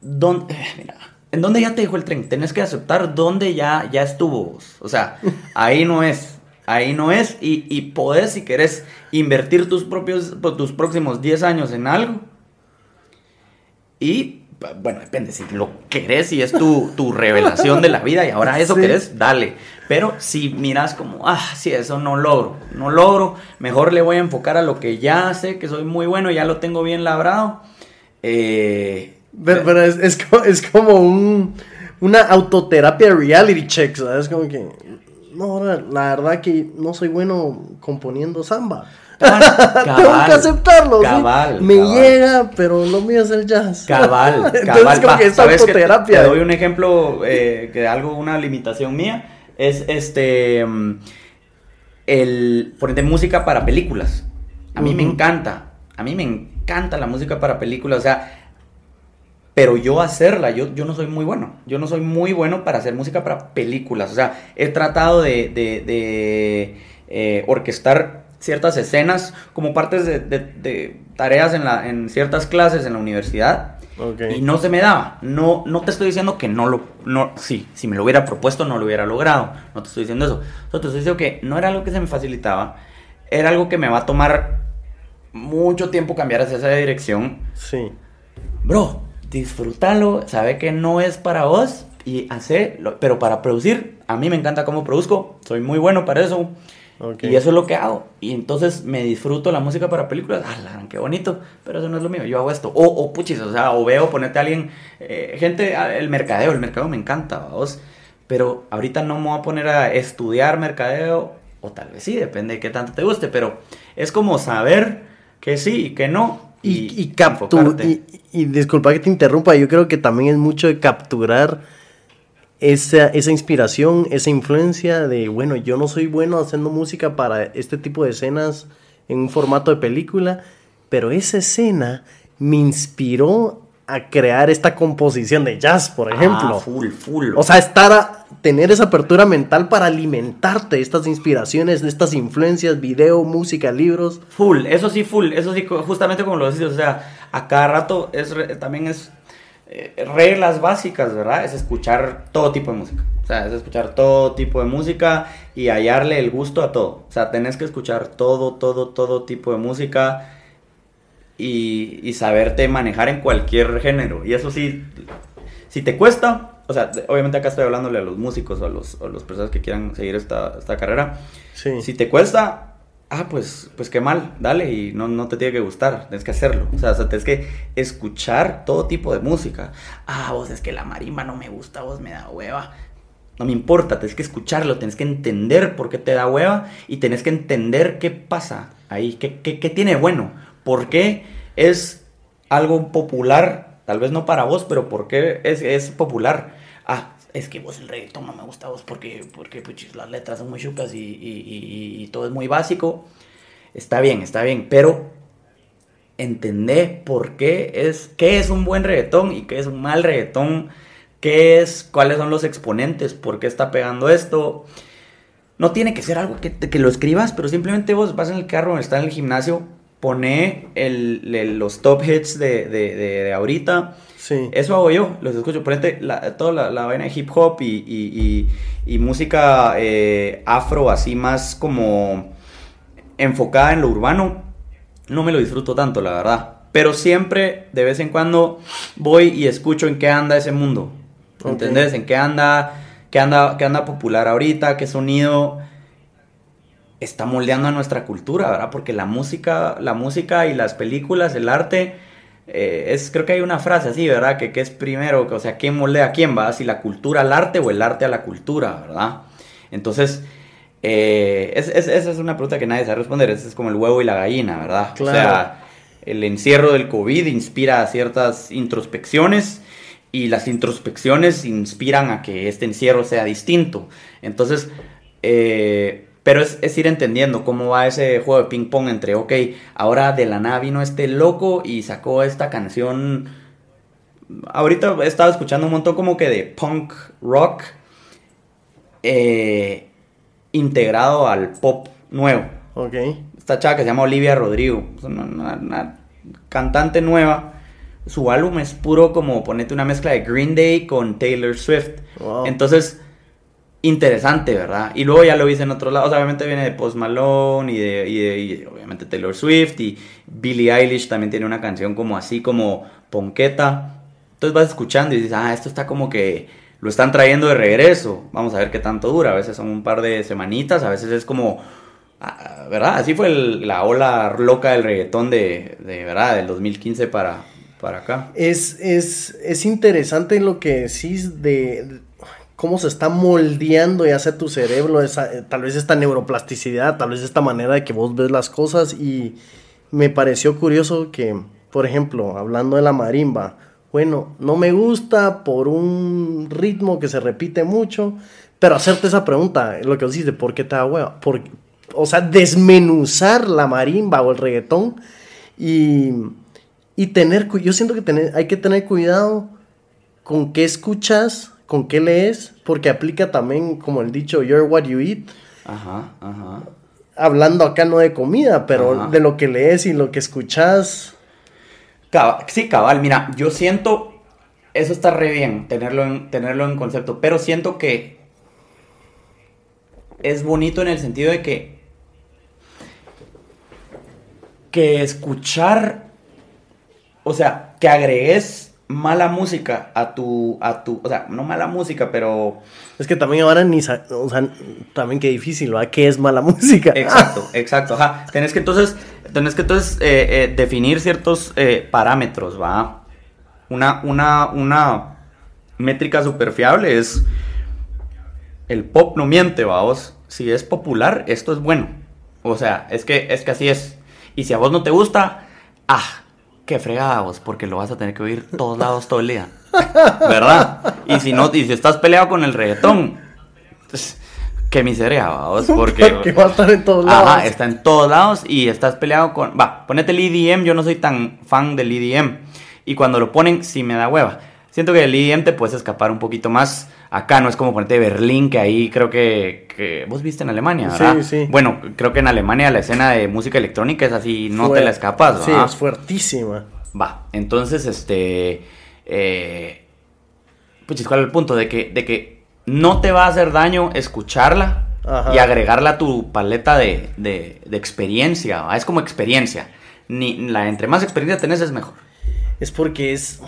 ¿dónde, eh, mira, en dónde ya te dijo el tren, tenés que aceptar dónde ya, ya estuvo. O sea, ahí no es, ahí no es. Y, y podés, si querés, invertir tus propios, tus próximos 10 años en algo. Y, bueno, depende, si lo querés y es tu, tu revelación de la vida y ahora eso querés, dale. Pero si miras como, ah, sí, eso no logro, no logro, mejor le voy a enfocar a lo que ya sé que soy muy bueno, ya lo tengo bien labrado. Eh, pero, es, como un, una autoterapia reality check, ¿sabes? Como que, no, la verdad que no soy bueno componiendo samba. Tengo que aceptarlo. Cabal, Me llega, pero lo mío es el jazz. Cabal, cabal. como que es autoterapia. te, doy un ejemplo eh, que algo, una limitación mía. Es este. Mm, el. Ponerte música para películas. A mí me encanta. A mí me encanta la música para películas. O sea, pero yo hacerla, yo, yo no soy muy bueno. Yo no soy muy bueno para hacer música para películas. O sea, he tratado de, de, eh, orquestar ciertas escenas como partes de, tareas en, la, en ciertas clases en la universidad. Y no se me daba. No, no te estoy diciendo que no lo... No, sí, si me lo hubiera propuesto no lo hubiera logrado. No te estoy diciendo eso. Solo te estoy diciendo que no era algo que se me facilitaba. Era algo que me va a tomar mucho tiempo cambiar hacia esa dirección. Sí. Bro, disfrútalo, sabe que no es para vos y hace, pero para producir, a mí me encanta cómo produzco, soy muy bueno para eso. Y eso es lo que hago. Y entonces me disfruto la música para películas. ¡Ah, qué bonito! Pero eso no es lo mío. Yo hago esto. O, o puchis, o sea, o veo ponerte a alguien. Eh, gente, el mercadeo. El mercadeo me encanta, vos. Pero ahorita no me voy a poner a estudiar mercadeo. O tal vez sí, depende de qué tanto te guste. Pero es como saber que sí y que no. Y, y, y, y, disculpa que te interrumpa, yo creo que también es mucho de capturar esa, esa inspiración, esa influencia de, bueno, yo no soy bueno haciendo música para este tipo de escenas en un formato de película, pero esa escena me inspiró a crear esta composición de jazz, por ah, ejemplo. full, full. O sea, estar a, tener esa apertura mental para alimentarte de estas inspiraciones, de estas influencias, video, música, libros. Full, eso sí, full, eso sí, justamente como lo decís, o sea, a cada rato es también es eh, reglas básicas, ¿verdad? Es escuchar todo tipo de música. O sea, es escuchar todo tipo de música y hallarle el gusto a todo. O sea, tenés que escuchar todo, todo, todo tipo de música y, saberte manejar en cualquier género. Y eso sí, si te cuesta, o sea, obviamente acá estoy hablándole a los músicos o a los, a personas que quieran seguir esta, esta carrera. Sí. Si te cuesta, ah, pues, pues qué mal, dale y no, no te tiene que gustar, tienes que hacerlo. O sea, tienes que escuchar todo tipo de música. Ah, vos es que la marimba no me gusta, vos me da hueva. No me importa, tienes que escucharlo, tienes que entender por qué te da hueva y tienes que entender qué pasa ahí, qué, qué, qué tiene bueno. ¿Por qué es algo popular? Tal vez no para vos, pero ¿por qué es, popular? Ah, es que vos el reggaetón no me gusta vos porque, porque pues, las letras son muy chucas y, todo es muy básico. Está bien, está bien, pero entender por qué es, qué es un buen reggaetón y qué es un mal reggaetón, qué es, cuáles son los exponentes, por qué está pegando esto. No tiene que ser algo que, que lo escribas, pero simplemente vos vas en el carro, estás en el gimnasio, pone los top hits de, de, de, ahorita. Sí. Eso hago yo, los escucho. Ponete la, toda la, la vaina de hip hop y, y, y, música eh, afro, así más como enfocada en lo urbano. No me lo disfruto tanto, la verdad. Pero siempre, de vez en cuando, voy y escucho en qué anda ese mundo. ¿Entendés? En qué anda, qué anda, qué anda popular ahorita, qué sonido está moldeando a nuestra cultura, ¿verdad? Porque la música, la música y las películas, el arte, eh, es, creo que hay una frase así, ¿verdad? Que, es primero, o sea, ¿quién moldea a quién, va? Si la cultura al arte o el arte a la cultura, ¿verdad? Entonces, eh, esa es una pregunta que nadie sabe responder, es, es como el huevo y la gallina, ¿verdad? Claro. O sea, el encierro del COVID inspira ciertas introspecciones y las introspecciones inspiran a que este encierro sea distinto. Entonces, eh, pero es, ir entendiendo cómo va ese juego de ping pong entre, ok, ahora de la nada vino este loco y sacó esta canción. Ahorita he estado escuchando un montón como que de punk rock eh, integrado al pop nuevo. Ok. Esta chava que se llama Olivia Rodrigo, una cantante nueva su álbum es puro como ponete una mezcla de Green Day con Taylor Swift. Entonces, interesante, ¿verdad? Y luego ya lo viste en otros lados. obviamente viene de Post Malone y de, y obviamente Taylor Swift y Billie Eilish también tiene una canción como así, como ponqueta. Entonces vas escuchando y dices, ah, esto está como que lo están trayendo de regreso. Vamos a ver qué tanto dura. A veces son un par de semanitas, a veces es como ah, ¿verdad? Así fue la ola loca del reggaetón de, de, ¿verdad? Del 2015 para, para acá. Es, es, es interesante lo que decís de, cómo se está moldeando ya sea tu cerebro, esa, tal vez esta neuroplasticidad, tal vez esta manera de que vos ves las cosas y me pareció curioso que, por ejemplo, hablando de la marimba, bueno, no me gusta por un ritmo que se repite mucho, pero hacerte esa pregunta, lo que vos dices, ¿por qué te da hueva? Por, o sea, desmenuzar la marimba o el reggaetón y y tener, yo siento que hay que tener cuidado con qué escuchas, con qué lees, porque aplica también como el dicho, you're what you eat. Ajá, ajá. Hablando acá no de comida, pero de lo que lees y lo que escuchas. sí, cabal, mira, yo siento, eso está re bien, tenerlo en, tenerlo en concepto, pero siento que es bonito en el sentido de que que escuchar o sea, que agregues mala música a tu, a tu, o sea, no mala música, pero... Es que también ahora ni, o sea, también qué difícil, ¿verdad? ¿Qué es mala música? Exacto, exacto, ajá. Tenés que entonces, tenés que entonces eh, eh, definir ciertos eh, parámetros, ¿va? Una, una, una métrica súper fiable es el pop no miente, vos. Si es popular, esto es bueno. O sea, es que, es que así es. Y si a vos no te gusta, ah, qué fregada vos, porque lo vas a tener que oír todos lados todo el día. ¿Verdad? Y si no, y si estás peleado con el reggaetón, pues, qué miseria, vos, porque... porque va a estar en todos lados. Ajá, está en todos lados y estás peleado con... Va, ponete el EDM, yo no soy tan fan del EDM. Y cuando lo ponen, sí me da hueva. Siento que el EDM te puedes escapar un poquito más. Acá no es como ponerte Berlín, que ahí creo que, que, Vos viste en Alemania, ¿verdad? Sí, sí. Bueno, creo que en Alemania la escena de música electrónica es así, no te la escapas, ¿verdad? Sí, es fuertísima. Va, entonces, este... Eh, pues, ¿cuál es el punto? De que, de que no te va a hacer daño escucharla y agregarla a tu paleta de, de, de experiencia. Es como experiencia. Ni, la, entre más experiencia tenés es mejor. Es porque es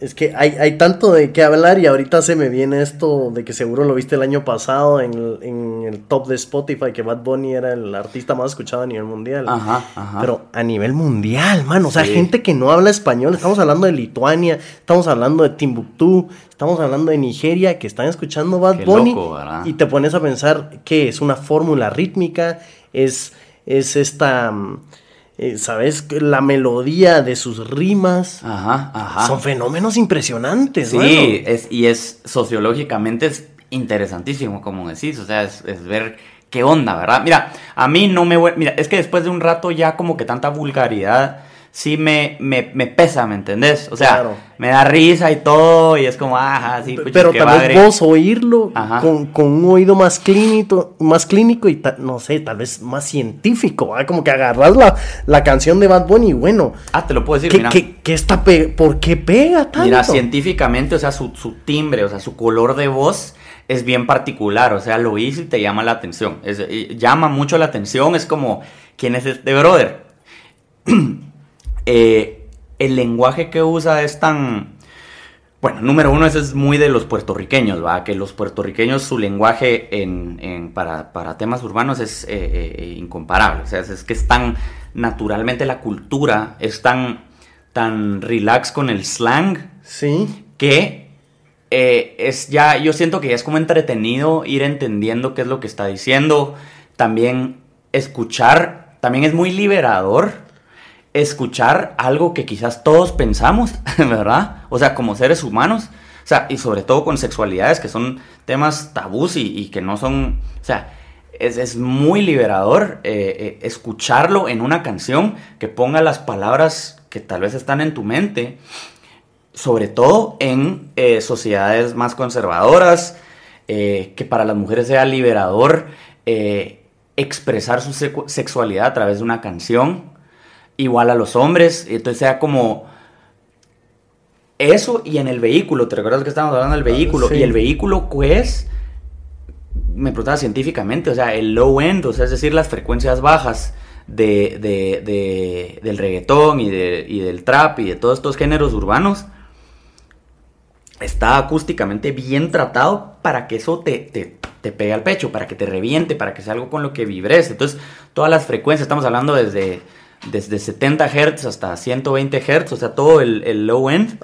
es que hay, hay tanto de qué hablar y ahorita se me viene esto de que seguro lo viste el año pasado en el, en el top de Spotify, que Bad Bunny era el artista más escuchado a nivel mundial. Ajá, ajá. Pero a nivel mundial, mano. O sea, gente que no habla español. Estamos hablando de Lituania, estamos hablando de Timbuktu, estamos hablando de Nigeria, que están escuchando Bad Bunny. y te pones a pensar que es una fórmula rítmica, es, es esta... Mm, eh, ¿sabes? La melodía de sus rimas. Ajá, ajá. Son fenómenos impresionantes, Sí, es, y es sociológicamente es interesantísimo, como decís. O sea, es, es ver qué onda, ¿verdad? Mira, a mí no me... Mira, es que después de un rato ya como que tanta vulgaridad sí me, me, pesa, ¿me entendés? O sea, me da risa y todo, y es como, ajá, sí, Pero tal vez vos oírlo con, un oído más clínico, más clínico y no sé, tal vez más científico, como que agarras la, la canción de Bad Bunny y bueno. Ah, te lo puedo decir, ¿qué, mira. ¿qué, está ¿Por qué pega tanto? Mira, científicamente, o sea, su, su timbre, o sea, su color de voz es bien particular, o sea, lo oís y te llama la atención. llama mucho la atención, es como, ¿quién es este brother? Eh, el lenguaje que usa es tan... Bueno, número uno, ese es muy de los puertorriqueños, ¿va? Que los puertorriqueños, su lenguaje en, para, temas urbanos es eh, eh, incomparable. O sea, es, que es tan naturalmente la cultura, es tan, tan relax con el slang. Sí. Que es ya, yo siento que ya es como entretenido ir entendiendo qué es lo que está diciendo. También escuchar, también es muy liberador escuchar algo que quizás todos pensamos, ¿verdad? O sea, como seres humanos. O sea, y sobre todo con sexualidades que son temas tabús y, que no son, o sea, es, muy liberador eh, eh, escucharlo en una canción que ponga las palabras que tal vez están en tu mente, sobre todo en eh, sociedades más conservadoras, que para las mujeres sea liberador expresar su sexualidad a través de una canción, igual a los hombres, entonces sea como eso y en el vehículo, ¿te recuerdas que estábamos hablando del vehículo? Y el vehículo, pues, me preguntaba científicamente, o sea, el low end, o sea, es decir, las frecuencias bajas de, de, del reggaetón y, y del trap y de todos estos géneros urbanos, está acústicamente bien tratado para que eso te, te, te, pegue al pecho, para que te reviente, para que sea algo con lo que vibres. Entonces, todas las frecuencias, estamos hablando desde desde 70 Hz hasta 120 Hz, o sea, todo el, low end,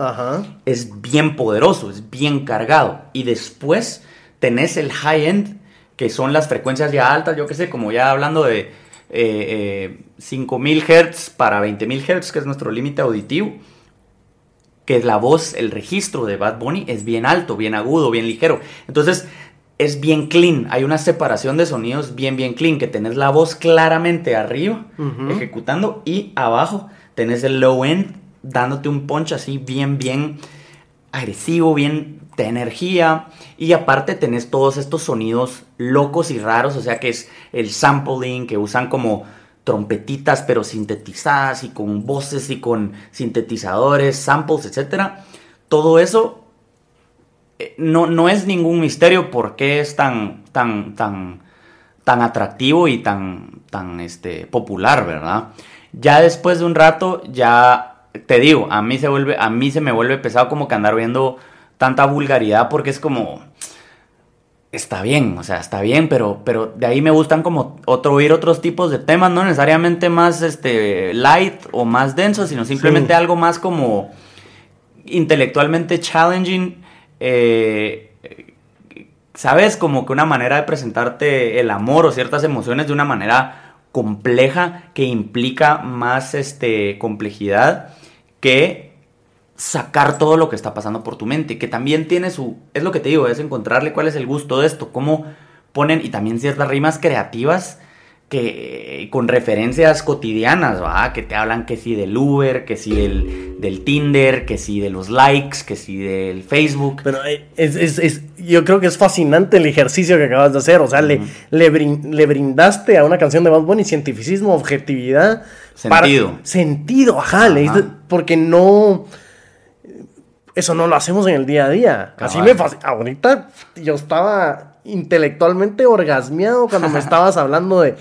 es bien poderoso, es bien cargado. Y después tenés el high end, que son las frecuencias ya altas, yo qué sé, como ya hablando de eh, 5000 eh, Hz para 20000 Hz, que es nuestro límite auditivo. Que la voz, el registro de Bad Bunny es bien alto, bien agudo, bien ligero. Entonces, es bien clean. Hay una separación de sonidos bien, bien clean. Que tenés la voz claramente arriba, ejecutando, y abajo tenés el low end, dándote un punch así bien, bien agresivo, bien de energía. Y aparte tenés todos estos sonidos locos y raros, o sea que es el sampling, que usan como trompetitas pero sintetizadas y con voces y con sintetizadores, samples, etc. Todo eso no, no es ningún misterio por qué es tan, tan, tan, tan atractivo y tan, tan este, popular, ¿verdad? Ya después de un rato, ya te digo, a mí se vuelve, a mí se me vuelve pesado como que andar viendo tanta vulgaridad porque es como está bien, o sea, está bien, pero, pero de ahí me gustan como otro, oír otros tipos de temas, no necesariamente más este light o más denso, sino simplemente algo más como intelectualmente challenging eh, ¿sabes? Como que una manera de presentarte el amor o ciertas emociones de una manera compleja que implica más este, complejidad que sacar todo lo que está pasando por tu mente, que también tiene su, es lo que te digo, es encontrarle cuál es el gusto de esto, cómo ponen, y también ciertas rimas creativas que con referencias cotidianas, ¿va? Que te hablan que sí del Uber, que sí del, del Tinder, que sí de los likes, que sí del Facebook. Pero eh, es, es, es, yo creo que es fascinante el ejercicio que acabas de hacer. O sea, le, le, brindaste a una canción de Bad Bunny cientificismo, objetividad. Sentido. sentido, ajá. porque no... Eso no lo hacemos en el día a día. Así me fascina. Ahorita yo estaba intelectualmente orgasmeado cuando me estabas hablando de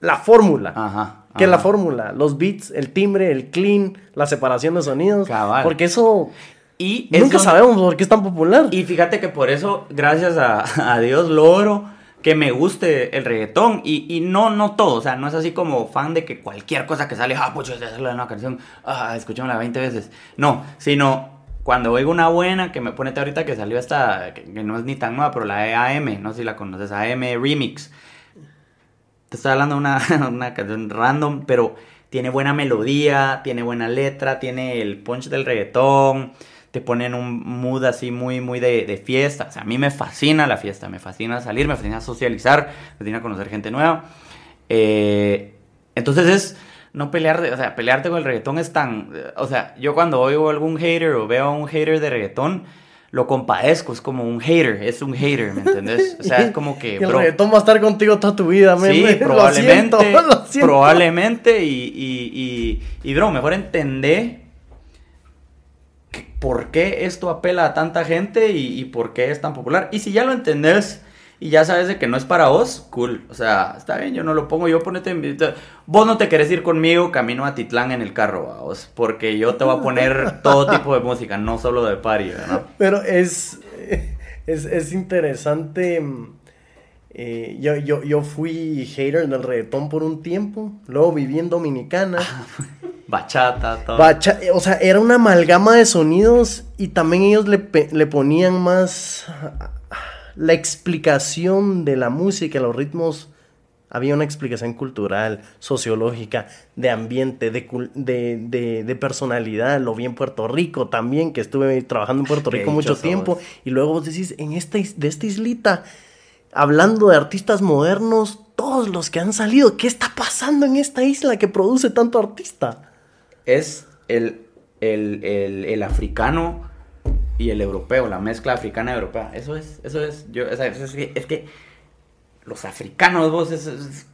la fórmula. Ajá. ¿Qué es la fórmula? Los beats, el timbre, el clean, la separación de sonidos. Porque eso. Y nunca sabemos por qué es tan popular. Y fíjate que por eso, gracias a, Dios, logro que me guste el reggaetón. Y, no, no todo. O sea, no es así como fan de que cualquier cosa que sale, ah, pues hacerlo en una canción, ah, escuchémosla 20 veces. No, sino cuando oigo una buena que me pone ahorita que salió esta, que, no es ni tan nueva, pero la de AM, no sé si la conoces, AM Remix. Te estoy hablando de una, una canción random, pero tiene buena melodía, tiene buena letra, tiene el punch del reggaetón, te pone en un mood así muy, muy de, de, fiesta. O sea, a mí me fascina la fiesta, me fascina salir, me fascina socializar, me fascina conocer gente nueva. Eh, entonces es no pelear, o sea, pelearte con el reggaetón es tan, o sea, yo cuando oigo algún hater o veo a un hater de reggaetón, lo compadezco, es como un hater, es un hater, ¿me entendés? O sea, es como que... el reggaetón va a estar contigo toda tu vida, Sí, probablemente, probablemente, y, y, y, y, bro, mejor entender por qué esto apela a tanta gente y, y por qué es tan popular. Y si ya lo entendés y ya sabes de que no es para vos, cool. O sea, está bien, yo no lo pongo, yo ponete en... Vos no te querés ir conmigo camino a Titlán en el carro, vos, porque yo te voy a poner todo tipo de música, no solo de party, ¿no? Pero es, es, interesante... Eh, yo, yo, yo fui hater del reggaetón por un tiempo, luego viví en Dominicana. Bachata, todo. o sea, era una amalgama de sonidos y también ellos le, le ponían más la explicación de la música, los ritmos había una explicación cultural, sociológica, de ambiente, de, de, de, personalidad. Lo vi en Puerto Rico también, que estuve trabajando en Puerto Rico mucho tiempo. Y luego vos decís, en esta, de esta islita, hablando de artistas modernos, todos los que han salido, ¿qué está pasando en esta isla que produce tanto artista? Es el, el, el, el africano y el europeo, la mezcla africana y europea. Eso es, eso es, yo, es, que, es que los africanos, vos, es,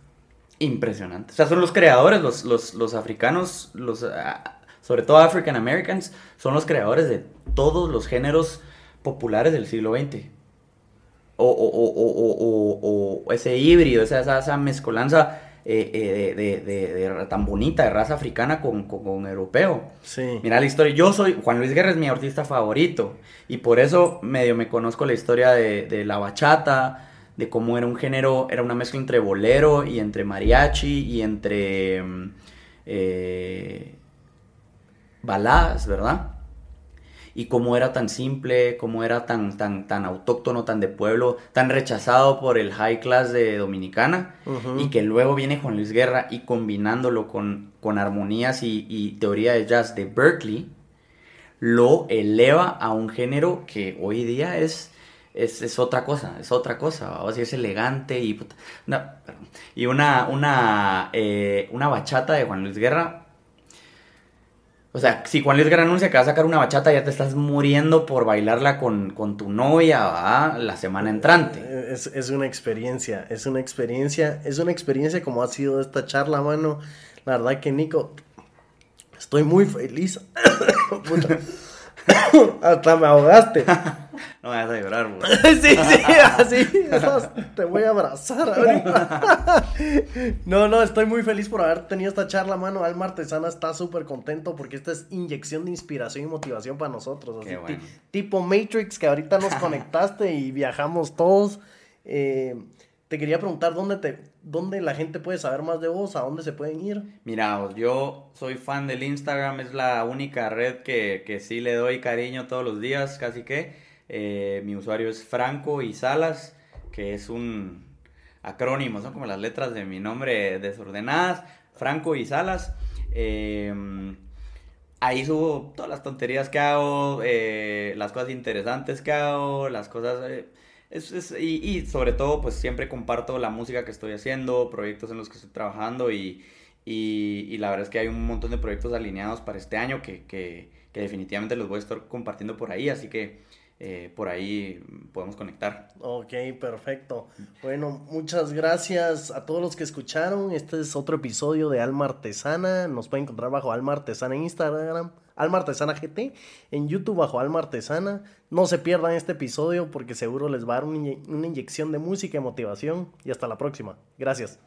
impresionante. O sea, son los creadores, los, los, los africanos, los, ah, sobre todo African Americans, son los creadores de todos los géneros populares del siglo XX. O, o, o, o ese híbrido, esa, esa, esa mezcolanza eh, eh, de, de, tan bonita, de raza africana con, con, europeo. Sí. Mira la historia, yo soy, Juan Luis Guerra es mi artista favorito y por eso medio me conozco la historia de, la bachata, de cómo era un género, era una mezcla entre bolero y entre mariachi y entre mm, eh, baladas, ¿verdad? Y cómo era tan simple, cómo era tan, tan, tan autóctono, tan de pueblo, tan rechazado por el high class de Dominicana, y que luego viene Juan Luis Guerra y combinándolo con, con armonías y, teoría de jazz de Berkeley, lo eleva a un género que hoy día es, es, otra cosa, es otra cosa, o sea, es elegante y, y una, una, eh, una bachata de Juan Luis Guerra o sea, si Juan Luis Guerra anuncia que va a sacar una bachata, ya te estás muriendo por bailarla con, tu novia la semana entrante. Eh, es, es, una experiencia, es una experiencia, es una experiencia como ha sido esta charla, mano. La verdad que Nico, estoy muy feliz. Hasta me ahogaste. No me vas a llorar, güey. sí, sí, así. Te voy a abrazar ahorita. no, no, estoy muy feliz por haber tenido esta charla, mano. Alma Artesana está súper contento porque esta es inyección de inspiración y motivación para nosotros. tipo Matrix, que ahorita nos conectaste y viajamos todos. Eh, te quería preguntar dónde, te, dónde la gente puede saber más de vos, a dónde se pueden ir. Mira, yo soy fan del Instagram, es la única red que, que sí le doy cariño todos los días, casi que. Eh, mi usuario es Franco y Salas, que es un acrónimo, son como las letras de mi nombre desordenadas. Franco y Salas. Eh, ahí subo todas las tonterías que hago, eh, las cosas interesantes que hago, las cosas... y, sobre todo, pues siempre comparto la música que estoy haciendo, proyectos en los que estoy trabajando y, y, la verdad es que hay un montón de proyectos alineados para este año que, que, que definitivamente los voy a estar compartiendo por ahí, así que eh, por ahí podemos conectar. Ok, perfecto. Bueno, muchas gracias a todos los que escucharon. Este es otro episodio de Alma Artesana. Nos pueden encontrar bajo Alma Artesana en Instagram, Alma Artesana GT, en YouTube bajo Alma Artesana. No se pierdan este episodio porque seguro les va a dar una inyección de música y motivación. Y hasta la próxima. Gracias.